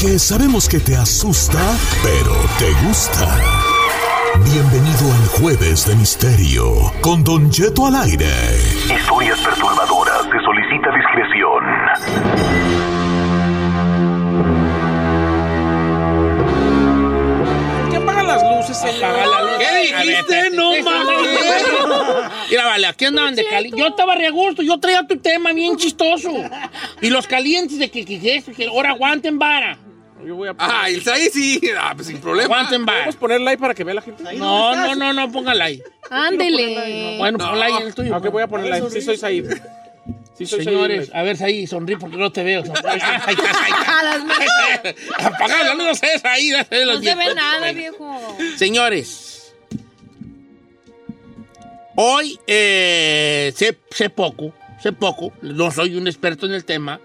Porque sabemos que te asusta, pero te gusta. Bienvenido al Jueves de Misterio con Don Cheto al aire. Historias perturbadoras. Se solicita discreción. ¿Qué apagan las luces, señor? La. ¿Qué dijiste? No mames. Mira, vale, aquí andaban de cali. Yo estaba re a gusto, yo traía tu tema bien chistoso. Y los calientes de que, que, que, que ahora aguanten vara. Yo voy a poner, Ah, el ahí sí. Ah, pues sin problema. Aguanten vara. ¿Podemos ponerla ahí para que vea la gente? No, no, no, no, póngala ahí. Ándele. Bueno, No. ponla ahí en el tuyo. Aunque voy a ponerla ahí. Sí soy Said. Sí soy Señores, Said. a ver, ahí, sonríe porque no te veo. sonríe. Ahí está, ahí está, ahí está. A las manos. Apaga la luz, no sé, ahí. No se ve nada, viejo. Señores, hoy eh, sé, sé poco, sé poco, no soy un experto en el tema.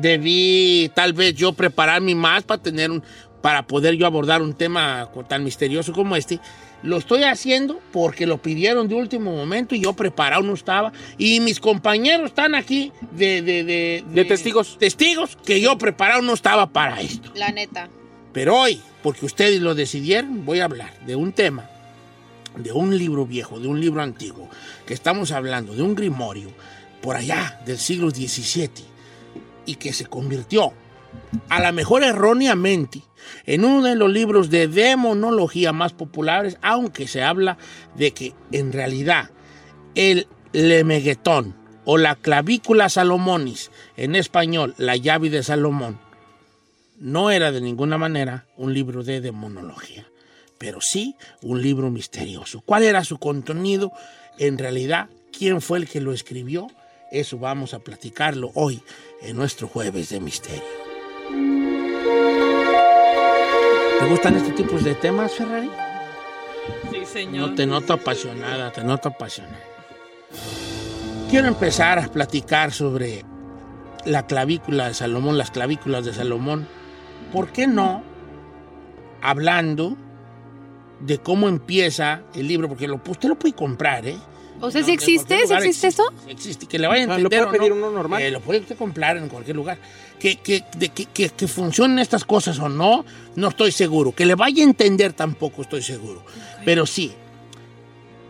Debí tal vez yo prepararme más para tener un, para poder yo abordar un tema tan misterioso como este. Lo estoy haciendo porque lo pidieron de último momento y yo preparado no estaba. Y mis compañeros están aquí de, de, de, De testigos. testigos que yo preparado no estaba para esto. La neta. Pero hoy, porque ustedes lo decidieron, voy a hablar de un tema de un libro viejo, de un libro antiguo, que estamos hablando de un grimorio por allá del siglo XVII y que se convirtió, a lo mejor erróneamente, en uno de los libros de demonología más populares, aunque se habla de que en realidad el lemeguetón o la clavícula salomonis, en español la llave de Salomón, no era de ninguna manera un libro de demonología, pero sí un libro misterioso. ¿Cuál era su contenido? En realidad, ¿quién fue el que lo escribió? Eso vamos a platicarlo hoy en nuestro jueves de misterio. ¿Te gustan este tipo de temas, Ferrari? Sí, señor. No te noto apasionada, te noto apasionada. Quiero empezar a platicar sobre la clavícula de Salomón, las clavículas de Salomón. ¿Por qué no? Hablando de cómo empieza el libro, porque lo, usted lo puede comprar, ¿eh? O sea, ¿sí existe? ¿Sí existe eso? Existe, que le vaya a Ah, entender. ¿lo puede o pedir no, uno normal? eh, lo puede usted comprar en cualquier lugar. Que, que, de que, que- que funcionen estas cosas o no, no estoy seguro. Que le vaya a entender tampoco estoy seguro. Pero sí,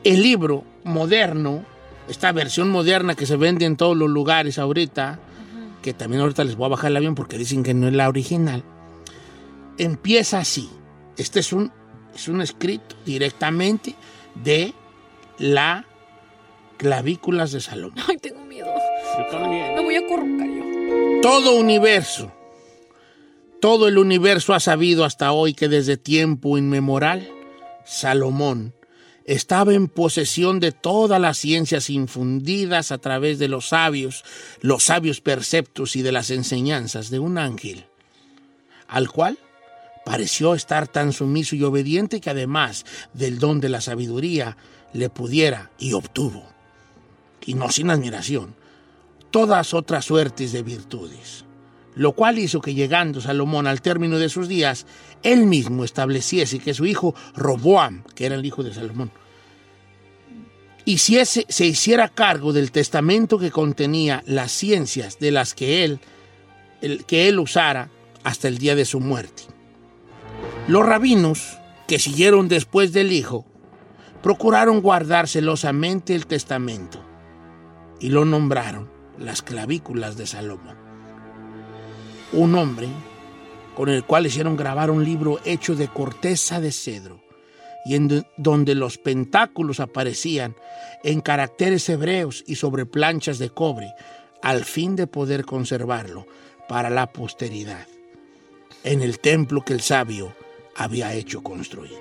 el libro moderno, esta versión moderna que se vende en todos los lugares ahorita, que también ahorita les voy a bajar el avión porque dicen que no es la original, empieza así. Este es un, es un escrito directamente de la clavículas de Salomón. Ay, tengo miedo. Yo también. Me voy a corrocar yo. Todo universo, todo el universo ha sabido hasta hoy que desde tiempo inmemorial, Salomón estaba en posesión de todas las ciencias infundidas a través de los sabios, los sabios perceptos y de las enseñanzas de un ángel, al cual pareció estar tan sumiso y obediente que además del don de la sabiduría le pudiera y obtuvo, y no sin admiración, todas otras suertes de virtudes, lo cual hizo que llegando Salomón al término de sus días, él mismo estableciese que su hijo Roboam, que era el hijo de Salomón, hiciese, se hiciera cargo del testamento que contenía las ciencias de las que él, que él usara hasta el día de su muerte. Los rabinos, que siguieron después del hijo, procuraron guardar celosamente el testamento y lo nombraron las clavículas de Salomón. Un hombre con el cual hicieron grabar un libro hecho de corteza de cedro y en do- donde los pentáculos aparecían en caracteres hebreos y sobre planchas de cobre, al fin de poder conservarlo para la posteridad, en el templo que el sabio había hecho construir.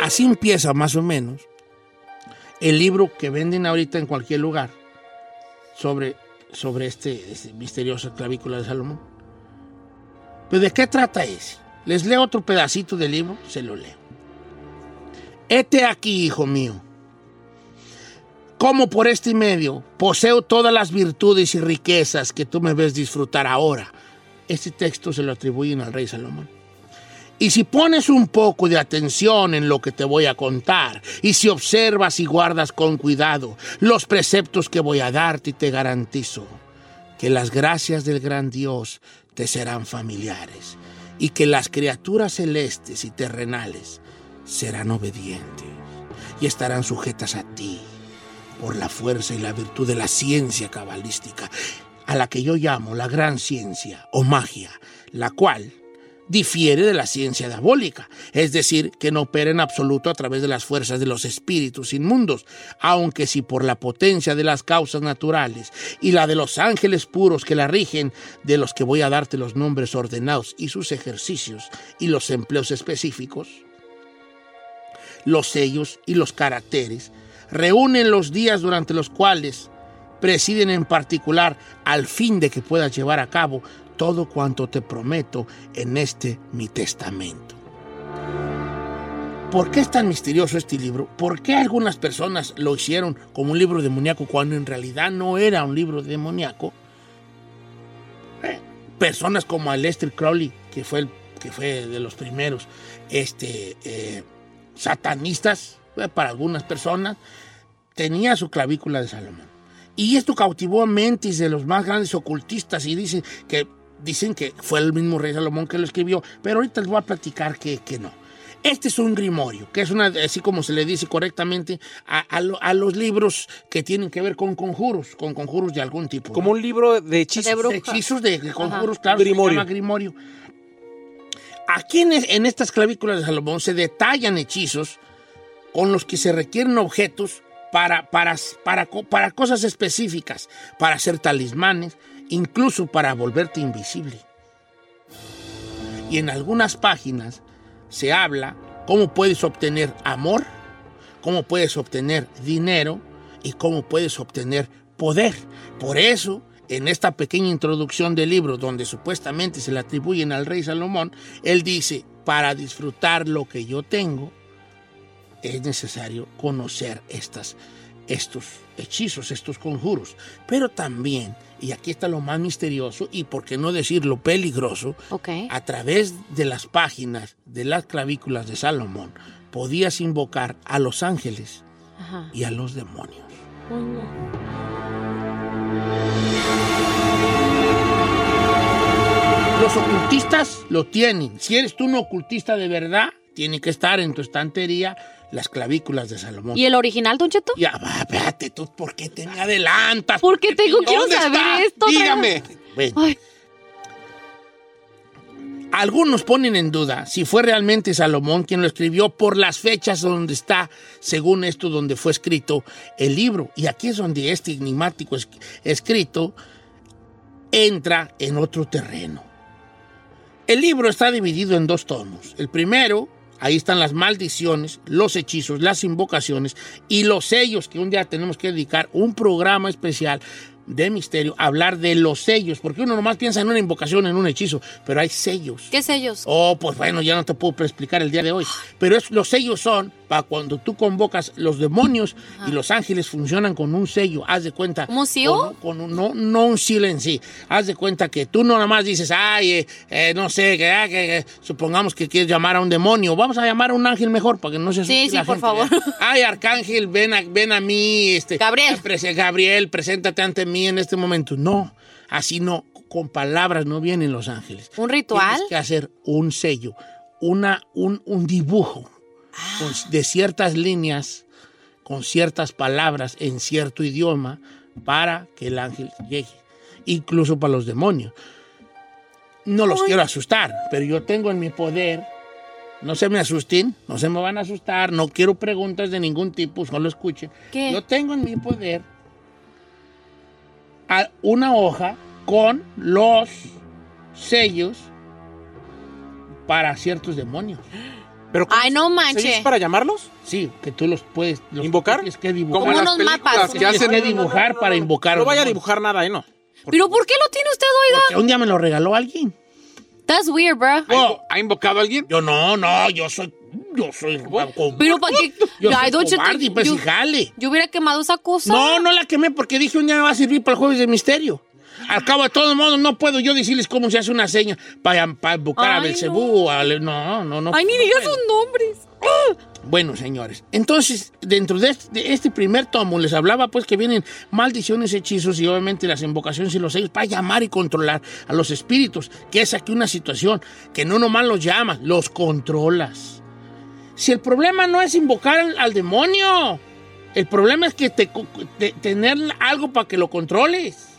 Así empieza más o menos el libro que venden ahorita en cualquier lugar sobre, sobre este, este misterioso clavícula de Salomón. ¿Pero de qué trata ese? Les leo otro pedacito del libro, se lo leo. Hete aquí, hijo mío, como por este medio poseo todas las virtudes y riquezas que tú me ves disfrutar ahora. Este texto se lo atribuyen al rey Salomón. Y si pones un poco de atención en lo que te voy a contar, y si observas y guardas con cuidado los preceptos que voy a darte, te garantizo que las gracias del gran Dios te serán familiares, y que las criaturas celestes y terrenales serán obedientes y estarán sujetas a ti por la fuerza y la virtud de la ciencia cabalística, a la que yo llamo la gran ciencia o magia, la cual difiere de la ciencia diabólica, es decir, que no opera en absoluto a través de las fuerzas de los espíritus inmundos, aunque si por la potencia de las causas naturales y la de los ángeles puros que la rigen, de los que voy a darte los nombres ordenados y sus ejercicios y los empleos específicos, los sellos y los caracteres, reúnen los días durante los cuales presiden en particular al fin de que puedas llevar a cabo todo cuanto te prometo en este mi testamento. ¿Por qué es tan misterioso este libro? ¿Por qué algunas personas lo hicieron como un libro demoníaco cuando en realidad no era un libro demoníaco? Eh, personas como Aleister Crowley, que fue, que fue de los primeros este, eh, satanistas, eh, para algunas personas, tenía su clavícula de Salomón. Y esto cautivó a mentes de los más grandes ocultistas y dicen que, dicen que fue el mismo rey Salomón que lo escribió, pero ahorita les voy a platicar que, que no. Este es un grimorio, que es una, así como se le dice correctamente, a, a lo- a los libros que tienen que ver con conjuros, con conjuros de algún tipo. Como un libro de hechizos. De bruja. hechizos, de, de conjuros, Ajá. claro, se Grimorio. llama grimorio. Aquí en, es- en estas clavículas de Salomón se detallan hechizos con los que se requieren objetos para, para, para, para cosas específicas, para hacer talismanes, incluso para volverte invisible. Y en algunas páginas se habla cómo puedes obtener amor, cómo puedes obtener dinero y cómo puedes obtener poder. Por eso, en esta pequeña introducción del libro, donde supuestamente se le atribuyen al rey Salomón, él dice, para disfrutar lo que yo tengo, es necesario conocer estas, estos hechizos, estos conjuros. Pero también, y aquí está lo más misterioso y por qué no decirlo peligroso, a través de las páginas de las clavículas de Salomón podías invocar a los ángeles Ajá. y a los demonios. Los ocultistas lo tienen. Si eres tú un ocultista de verdad, tiene que estar en tu estantería las clavículas de Salomón. ¿Y el original, Don Cheto? Ya, va, espérate, tú, ¿por qué te me adelantas? ¿Por qué tengo quiero ¿Dónde saber está? esto? Dígame. Bueno. Algunos ponen en duda si fue realmente Salomón quien lo escribió por las fechas donde está, según esto, donde fue escrito el libro. Y aquí es donde este enigmático es- escrito entra en otro terreno. El libro está dividido en dos tomos. El primero, ahí están las maldiciones, los hechizos, las invocaciones y los sellos, que un día tenemos que dedicar un programa especial de misterio, a hablar de los sellos, porque uno nomás piensa en una invocación, en un hechizo, pero hay sellos. ¿Qué sellos? Oh, pues bueno, ya no te puedo explicar el día de hoy. Pero es- los sellos son para cuando tú convocas los demonios y los ángeles funcionan con un sello. Haz de cuenta. ¿Como un? Con, con un- no, no un seal en sí. Haz de cuenta que tú no nada más dices, ay, eh, eh, no sé, que, ah, que- supongamos que quieres llamar a un demonio. Vamos a llamar a un ángel mejor para que no se Sí, sí, la por gente, favor. ¿verdad? (laughs) Ay, arcángel, ven a, ven a mí. Este, Gabriel. Gabriel, preséntate ante mí en este momento. No, así no. Con palabras no vienen los ángeles. ¿Un ritual? Tienes que hacer un sello, una, un, un dibujo con- de ciertas líneas, con ciertas palabras en cierto idioma, para que el ángel llegue. Incluso para los demonios. No los quiero asustar, pero yo tengo en mi poder. No se me asusten, no se me van a asustar, no quiero preguntas de ningún tipo, solo escuchen. ¿Qué? Yo tengo en mi poder una hoja con los sellos para ciertos demonios. (gasps) (gasps) ¿Pero Ay, no manche. ¿Sellos para llamarlos? Sí, que tú los puedes... los ¿Invocar? Tienes que dibujar. Como unos mapas. Tienes que dibujar para invocar. No vaya a dibujar nada, ¿eh? No. ¿Pero por qué lo tiene usted, oiga? Porque un día me lo regaló alguien. That's weird, bro. Oh, ¿Ha invocado a alguien? yo no, no, yo soy... Yo soy... ¿Pero para qué? Yo Ay, soy cobarde, pues, yo-. Yo hubiera quemado esa cosa. No, no la quemé porque dije un día me va a servir para el jueves de misterio. Al cabo de todo modo, no puedo yo decirles cómo se hace una seña para, para invocar a Ay, Belcebú. a No, no, no. Ay, ni digas sus nombres. (gasps) Bueno, señores, entonces, dentro de este, de este primer tomo les hablaba pues que vienen maldiciones, hechizos y obviamente las invocaciones y los sellos para llamar y controlar a los espíritus, que es aquí una situación que no nomás los llamas, los controlas. Si el problema no es invocar al, al demonio, el problema es que te, co- te- tener algo para que lo controles.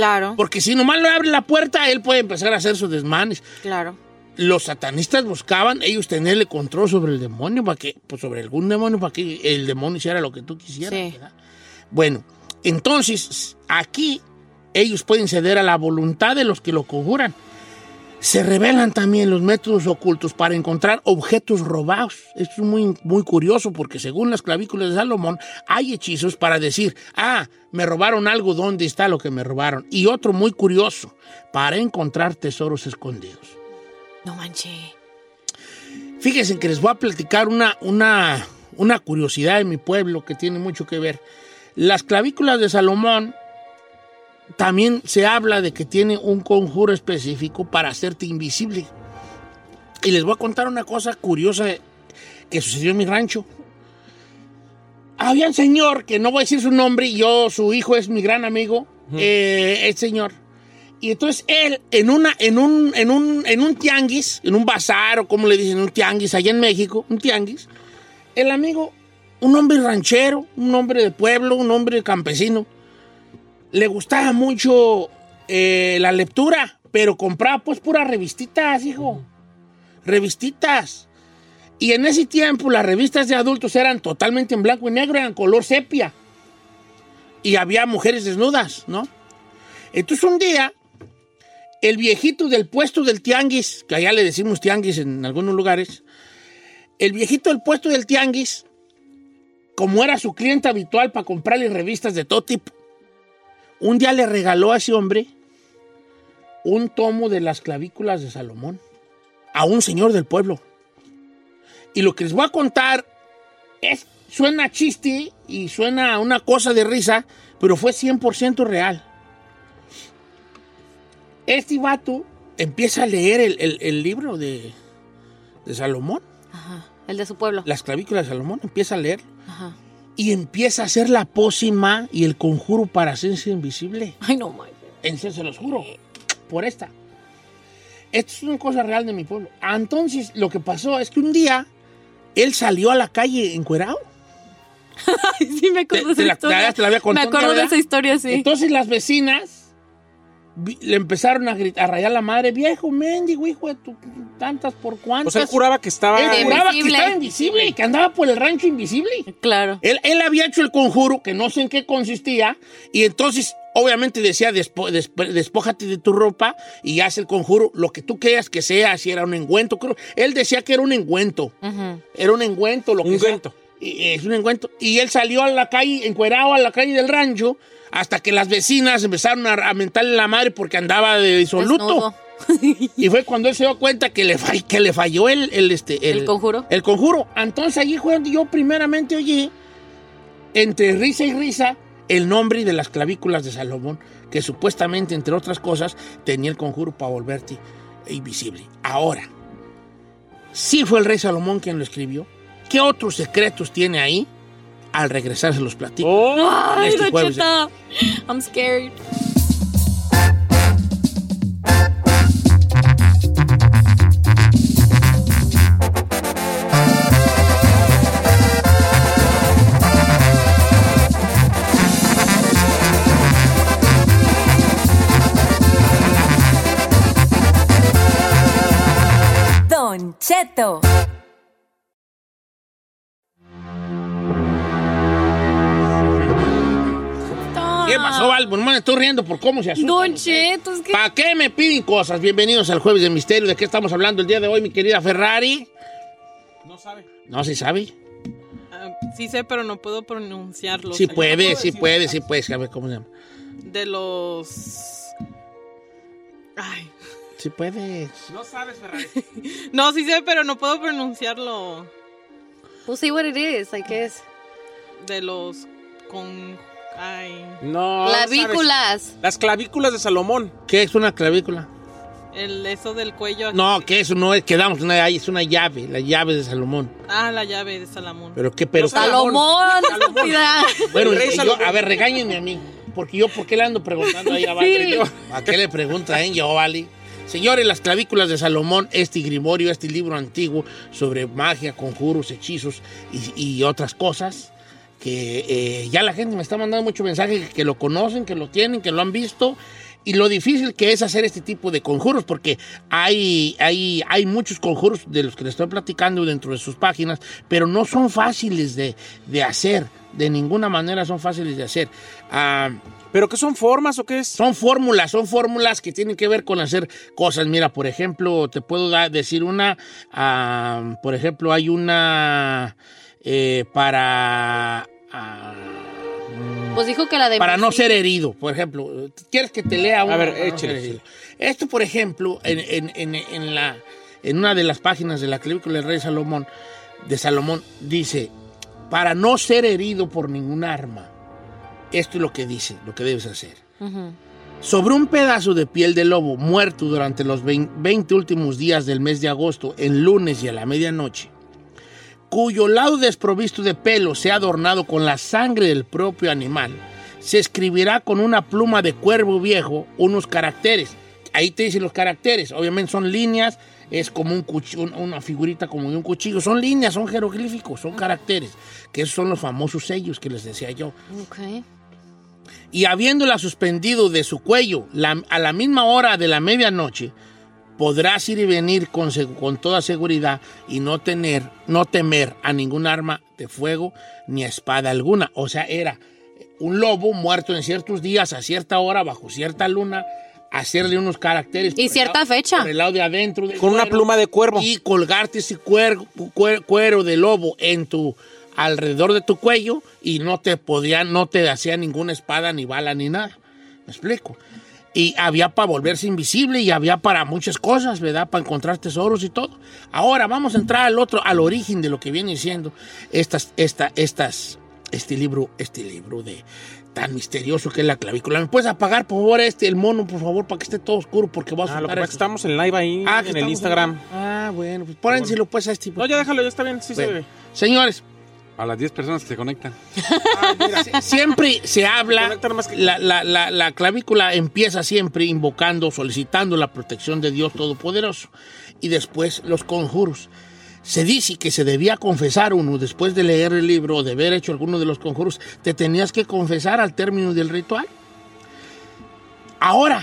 Claro, Porque si nomás le abre la puerta, él puede empezar a hacer sus desmanes claro. los satanistas buscaban ellos tenerle control sobre el demonio, para que, pues sobre algún demonio, para que el demonio hiciera lo que tú quisieras. Sí. ¿verdad? Bueno, entonces aquí ellos pueden ceder a la voluntad de los que lo conjuran. Se revelan también los métodos ocultos para encontrar objetos robados. Esto es muy, muy curioso porque según las clavículas de Salomón hay hechizos para decir, ah, me robaron algo, ¿dónde está lo que me robaron? Y otro muy curioso, para encontrar tesoros escondidos. No manche. Fíjense que les voy a platicar una, una, una curiosidad de mi pueblo que tiene mucho que ver. Las clavículas de Salomón también se habla de que tiene un conjuro específico para hacerte invisible. Y les voy a contar una cosa curiosa que sucedió en mi rancho. Había un señor, que no voy a decir su nombre, y yo, su hijo es mi gran amigo, eh, el señor. Y entonces él, en, una, en, un, en, un, en un tianguis, en un bazar o como le dicen, un tianguis allá en México, un tianguis, el amigo, un hombre ranchero, un hombre de pueblo, un hombre campesino, le gustaba mucho eh, la lectura, pero compraba pues puras revistitas, hijo. Revistitas. Y en ese tiempo las revistas de adultos eran totalmente en blanco y negro, eran color sepia. Y había mujeres desnudas, ¿no? Entonces un día, el viejito del puesto del tianguis, que allá le decimos tianguis en algunos lugares, el viejito del puesto del tianguis, como era su cliente habitual para comprarle revistas de todo tipo, un día le regaló a ese hombre un tomo de las clavículas de Salomón a un señor del pueblo. Y lo que les voy a contar es, suena chiste y suena una cosa de risa, pero fue 100% real. Este vato empieza a leer el, el- el libro de, de Salomón, Ajá. El de su pueblo. las clavículas de Salomón, empieza a leer Ajá. Y empieza a hacer la pócima y el conjuro para hacerse invisible. Ay, no, my En serio, se los juro. Por esta. Esto es una cosa real de mi pueblo. Ah, Entonces, lo que pasó es que un día él salió a la calle encuerado. (laughs) Ay, sí, me acuerdo de esa la- historia. ya te la había contado me acuerdo de esa historia, sí. Entonces las vecinas le empezaron a, gritar, a rayar la madre, viejo, mendigo, hijo de tu tantas por cuantas. O sea, él juraba que estaba... Él juraba que Invisible. estaba invisible y que andaba por el rancho invisible. Claro. Él, él había hecho el conjuro, que no sé en qué consistía, y entonces obviamente decía, despo- desp- despójate de tu ropa y haz el conjuro, lo que tú creas que sea, si era un engüento. Creo. Él decía que era un engüento. Era un engüento, lo que sea. Ungüento. Y- Es un engüento. Y él salió a la calle, encuerado a la calle del rancho, hasta que las vecinas empezaron a, a mentarle la madre porque andaba de disoluto. (laughs) Y fue cuando él se dio cuenta que le, fall- que le falló el, el, este, ¿El conjuro? El conjuro. Entonces allí fue donde yo primeramente oí, entre risa y risa, el nombre de las clavículas de Salomón, que supuestamente, entre otras cosas, tenía el conjuro para volverte invisible. Ahora, sí fue el rey Salomón quien lo escribió. ¿Qué otros secretos tiene ahí? Al regresar se los platico. Oh, Ay, Este. I'm scared. Don Cheto. Pasó, Val? Bueno, me estoy riendo por cómo se asustan. Don Cheto, es que... ¿Para qué me piden cosas? Bienvenidos al Jueves de Misterio. ¿De qué estamos hablando el día de hoy, mi querida Ferrari? No sabe. No, sí sabe. Ah, sí sé, pero no puedo pronunciarlo. Sí O sea, puede, no sí puede, sí puede. A ver cómo se llama. De los... Ay. Sí puede. No sabes, Ferrari. (laughs) No, sí sé, pero no puedo pronunciarlo. We'll see what it is, like es. De los... Con... Ay. No. no Clavículas. sabes. Las clavículas de Salomón. ¿Qué es una clavícula? El, eso del cuello. aquí. No, que eso no es, quedamos, una, es una llave, la llave de Salomón. Ah, la llave de Salomón. Pero qué, pero. Salomón. estúpida. (laughs) Bueno, yo- Salomón. a ver, regáñenme a mí. Porque yo, ¿por qué le ando preguntando ahí a? ¿A qué le pregunta eh, yo, Vale? Señores, las clavículas de Salomón, este grimorio, este libro antiguo sobre magia, conjuros, hechizos y, y otras cosas, que eh, ya la gente me está mandando mucho mensaje que, lo conocen, que lo tienen, que lo han visto, y lo difícil que es hacer este tipo de conjuros, porque hay, hay, hay muchos conjuros de los que les estoy platicando dentro de sus páginas, pero no son fáciles de, de hacer, de ninguna manera son fáciles de hacer. Ah, ¿Pero qué son formas o qué es? son fórmulas, son fórmulas que tienen que ver con hacer cosas. Mira, por ejemplo, te puedo dar- decir una, ah, por ejemplo, hay una eh, para... ah, Pues dijo que la de... para no ser herido, por ejemplo. ¿Quieres que te lea una? A ver, no échale? Esto, por ejemplo, en, en- en- en la, en una de las páginas de la clavícula del rey Salomón, de Salomón, dice, para no ser herido por ningún arma, esto es lo que dice, lo que debes hacer. Sobre un pedazo de piel de lobo muerto durante los 20 últimos días del mes de agosto, en lunes y a la medianoche, cuyo lado desprovisto de pelo sea adornado con la sangre del propio animal, se escribirá con una pluma de cuervo viejo unos caracteres. Ahí te dicen los caracteres. Obviamente son líneas, es como un cuchi- un- una figurita como de un cuchillo. Son líneas, son jeroglíficos, son caracteres. Que esos son los famosos sellos que les decía yo. Y habiéndola suspendido de su cuello la- a la misma hora de la medianoche, podrás ir y venir con, con toda seguridad y no tener, no temer a ningún arma de fuego ni a espada alguna. O sea, era un lobo muerto en ciertos días, a cierta hora, bajo cierta luna, hacerle unos caracteres. Y por el cierta lado- fecha. Por el lado de adentro. del Con una cuero, pluma de cuervo. Y colgarte ese cuero, cuer- cuero de lobo en tu alrededor de tu cuello y no te podían, no te hacía ninguna espada, ni bala, ni nada. ¿Me explico? Y había para volverse invisible y había para muchas cosas, ¿verdad? Para encontrar tesoros y todo. Ahora vamos a entrar al otro, al origen de lo que viene siendo estas, esta, estas, este libro, este libro de tan misterioso que es la clavícula. ¿Me puedes apagar, por favor, este, el mono, por favor, para que esté todo oscuro? Porque va a Ah, lo que soltar pasa es que esto. estamos en live ahí Ah, en el Instagram. Ah, bueno, pues pónenselo pues a este. No, ya déjalo, ya está bien, sí se Bueno. ve. Señores, A las 10 personas que se conectan. (laughs) siempre se habla, la, la- la- la clavícula empieza siempre invocando, solicitando la protección de Dios Todopoderoso y después los conjuros. Se dice que se debía confesar uno después de leer el libro o de haber hecho alguno de los conjuros, te tenías que confesar al término del ritual. Ahora,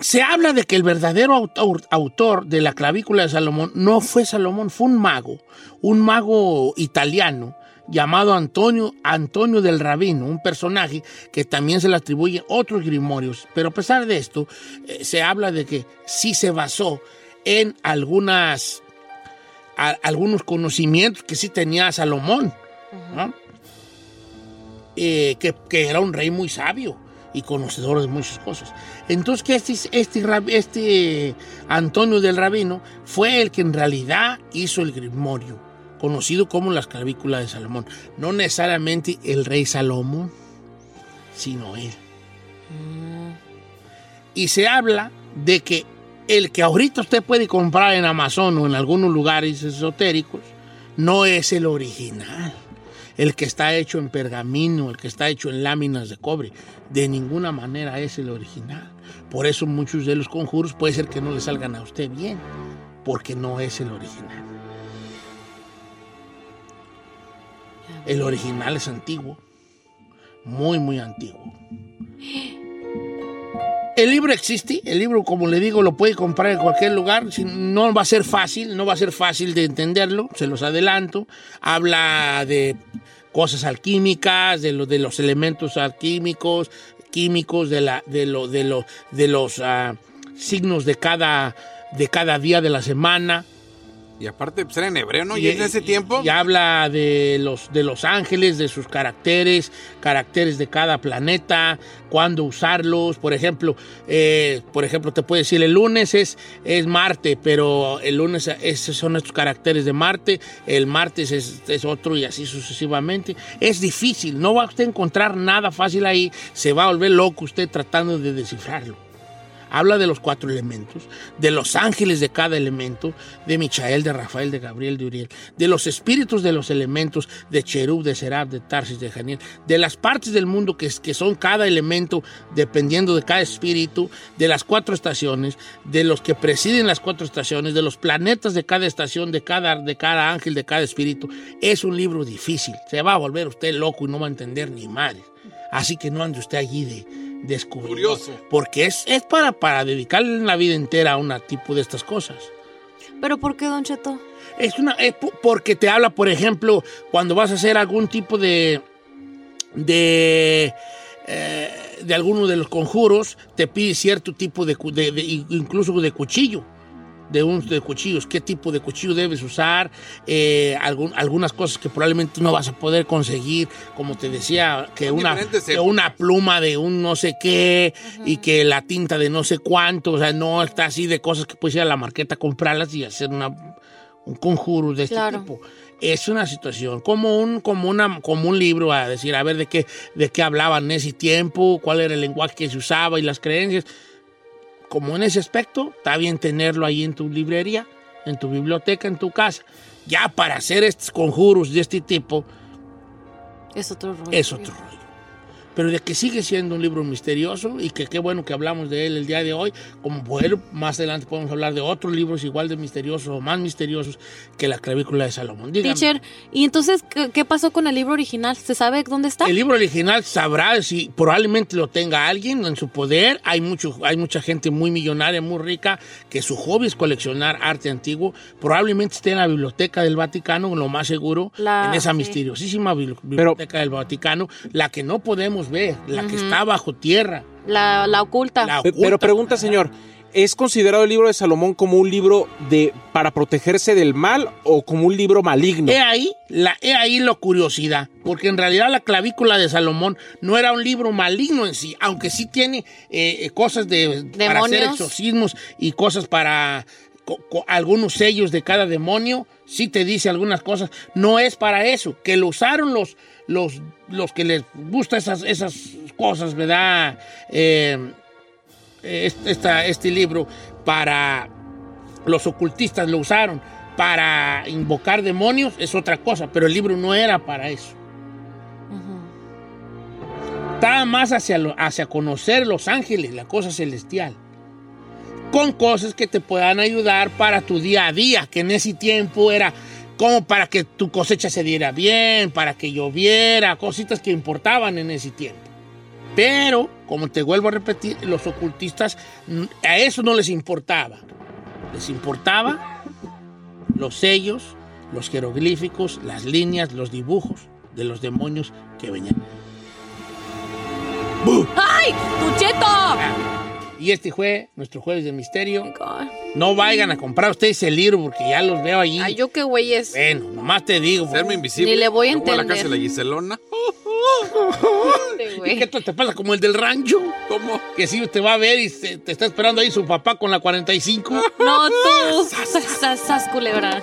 se habla de que el verdadero autor, autor de la clavícula de Salomón no fue Salomón, fue un mago, un mago italiano llamado Antonio, Antonio del Rabino, un personaje que también se le atribuye otros grimorios. Pero a pesar de esto, eh, se habla de que sí se basó en algunas, a- algunos conocimientos que sí tenía Salomón, ¿no? Eh, que, que era un rey muy sabio y conocedor de muchas cosas. Entonces, que este, este, este Antonio del Rabino fue el que en realidad hizo el grimorio, conocido como las clavículas de Salomón. No necesariamente el rey Salomón, sino él. Y se habla de que el que ahorita usted puede comprar en Amazon o en algunos lugares esotéricos no es el original. El que está hecho en pergamino, el que está hecho en láminas de cobre, de ninguna manera es el original. Por eso muchos de los conjuros puede ser que no le salgan a usted bien, porque no es el original. El original es antiguo, muy, muy antiguo. (gasps) (gasps) El libro existe, el libro, como le digo, lo puede comprar en cualquier lugar. No va a ser fácil, no va a ser fácil de entenderlo, se los adelanto. Habla de cosas alquímicas, de, lo- de los elementos alquímicos, químicos, de, la, de, lo, de, de los ah, signos de cada día de la semana. Y aparte, pues era en hebreo, ¿no? Y, en ese tiempo. Y habla de los, de los ángeles, de sus caracteres, caracteres de cada planeta, cuándo usarlos. Por ejemplo, eh, por ejemplo, te puede decir el lunes es, es Marte, pero el lunes esos son estos caracteres de Marte, el martes es, es otro y así sucesivamente. Es difícil, no va a usted a encontrar nada fácil ahí, se va a volver loco usted tratando de descifrarlo. Habla de los cuatro elementos, de los ángeles de cada elemento, de Michael, de Rafael, de Gabriel, de Uriel, de los espíritus de los elementos, de Cherub, de Serab, de Tarsis, de Janiel, de las partes del mundo que, son cada elemento dependiendo de cada espíritu, de las cuatro estaciones, de los que presiden las cuatro estaciones, de los planetas de cada estación, de cada, de cada ángel, de cada espíritu. Es un libro difícil, se va a volver usted loco y no va a entender ni madre. Así que no ande usted allí de descubridor. Porque es, es para, para dedicarle la vida entera a un tipo de estas cosas. ¿Pero por qué, Don Cheto? Es una es po- porque te habla, por ejemplo, cuando vas a hacer algún tipo de de eh, de alguno de los conjuros, te pide cierto tipo de- de- incluso de cuchillo. De un de cuchillos, qué tipo de cuchillo debes usar, eh, algún- algunas cosas que probablemente no vas a poder conseguir, como te decía, que Son una, diferentes que una pluma de un no sé qué y que la tinta de no sé cuánto, o sea, no está así de cosas que puedes ir a la marqueta a comprarlas y hacer una, un conjuro de este Claro. tipo. Es una situación, como un, como una, como un libro a decir, a ver de qué, de qué hablaban en ese tiempo, cuál era el lenguaje que se usaba y las creencias. Como en ese aspecto, está bien tenerlo ahí en tu librería, en tu biblioteca, en tu casa. Ya para hacer estos conjuros de este tipo, Es otro rollo. es otro rollo. Pero de que sigue siendo un libro misterioso y que qué bueno que hablamos de él el día de hoy. Como bueno, más adelante podemos hablar de otros libros igual de misteriosos o más misteriosos que la clavícula de Salomón. Dígame. Teacher, ¿y entonces ¿qué, pasó con el libro original? ¿Se sabe dónde está? El libro original sabrá si probablemente lo tenga alguien en su poder. Hay, mucho, hay mucha gente muy millonaria, muy rica, que su hobby es coleccionar arte antiguo. Probablemente esté en la biblioteca del Vaticano, lo más seguro, La- en esa sí. misteriosísima bibli- biblioteca del Vaticano, la que no podemos ver, la que está bajo tierra. La, la oculta. La Pero pregunta, señor, ¿es considerado el libro de Salomón como un libro de para protegerse del mal o como un libro maligno? He ahí, la, he ahí la curiosidad, porque en realidad la clavícula de Salomón no era un libro maligno en sí, aunque sí tiene eh, eh, cosas de, para hacer Demonios. exorcismos y cosas para co- co- algunos sellos de cada demonio, sí te dice algunas cosas, no es para eso, que lo usaron los, los, los que les gusta esas, esas cosas, ¿verdad? Eh, este, esta- este libro para los ocultistas lo usaron para invocar demonios es otra cosa, pero el libro no era para eso. Estaba más hacia, lo- hacia conocer los ángeles, la cosa celestial. Con cosas que te puedan ayudar para tu día a día, que en ese tiempo era como para que tu cosecha se diera bien, para que lloviera, cositas que importaban en ese tiempo. Pero, como te vuelvo a repetir, los ocultistas a eso no les importaba. Les importaba los sellos, los jeroglíficos, las líneas, los dibujos de los demonios que venían. ¡Ay! ¡Tucheto! Y este fue nuestro jueves de misterio. No vayan a comprar ustedes el libro porque ya los veo allí. Ay, yo qué güey es. Bueno, nomás te digo. Serme invisible. Ni le voy a Luego la entender. casa de la Giselona. (laughs) ¿Y qué esto te pasa como el del rancho? ¿Cómo? Que si te va a ver y se- te está esperando ahí su papá con la 45. No, tú. (laughs) Sas, sas, culebra.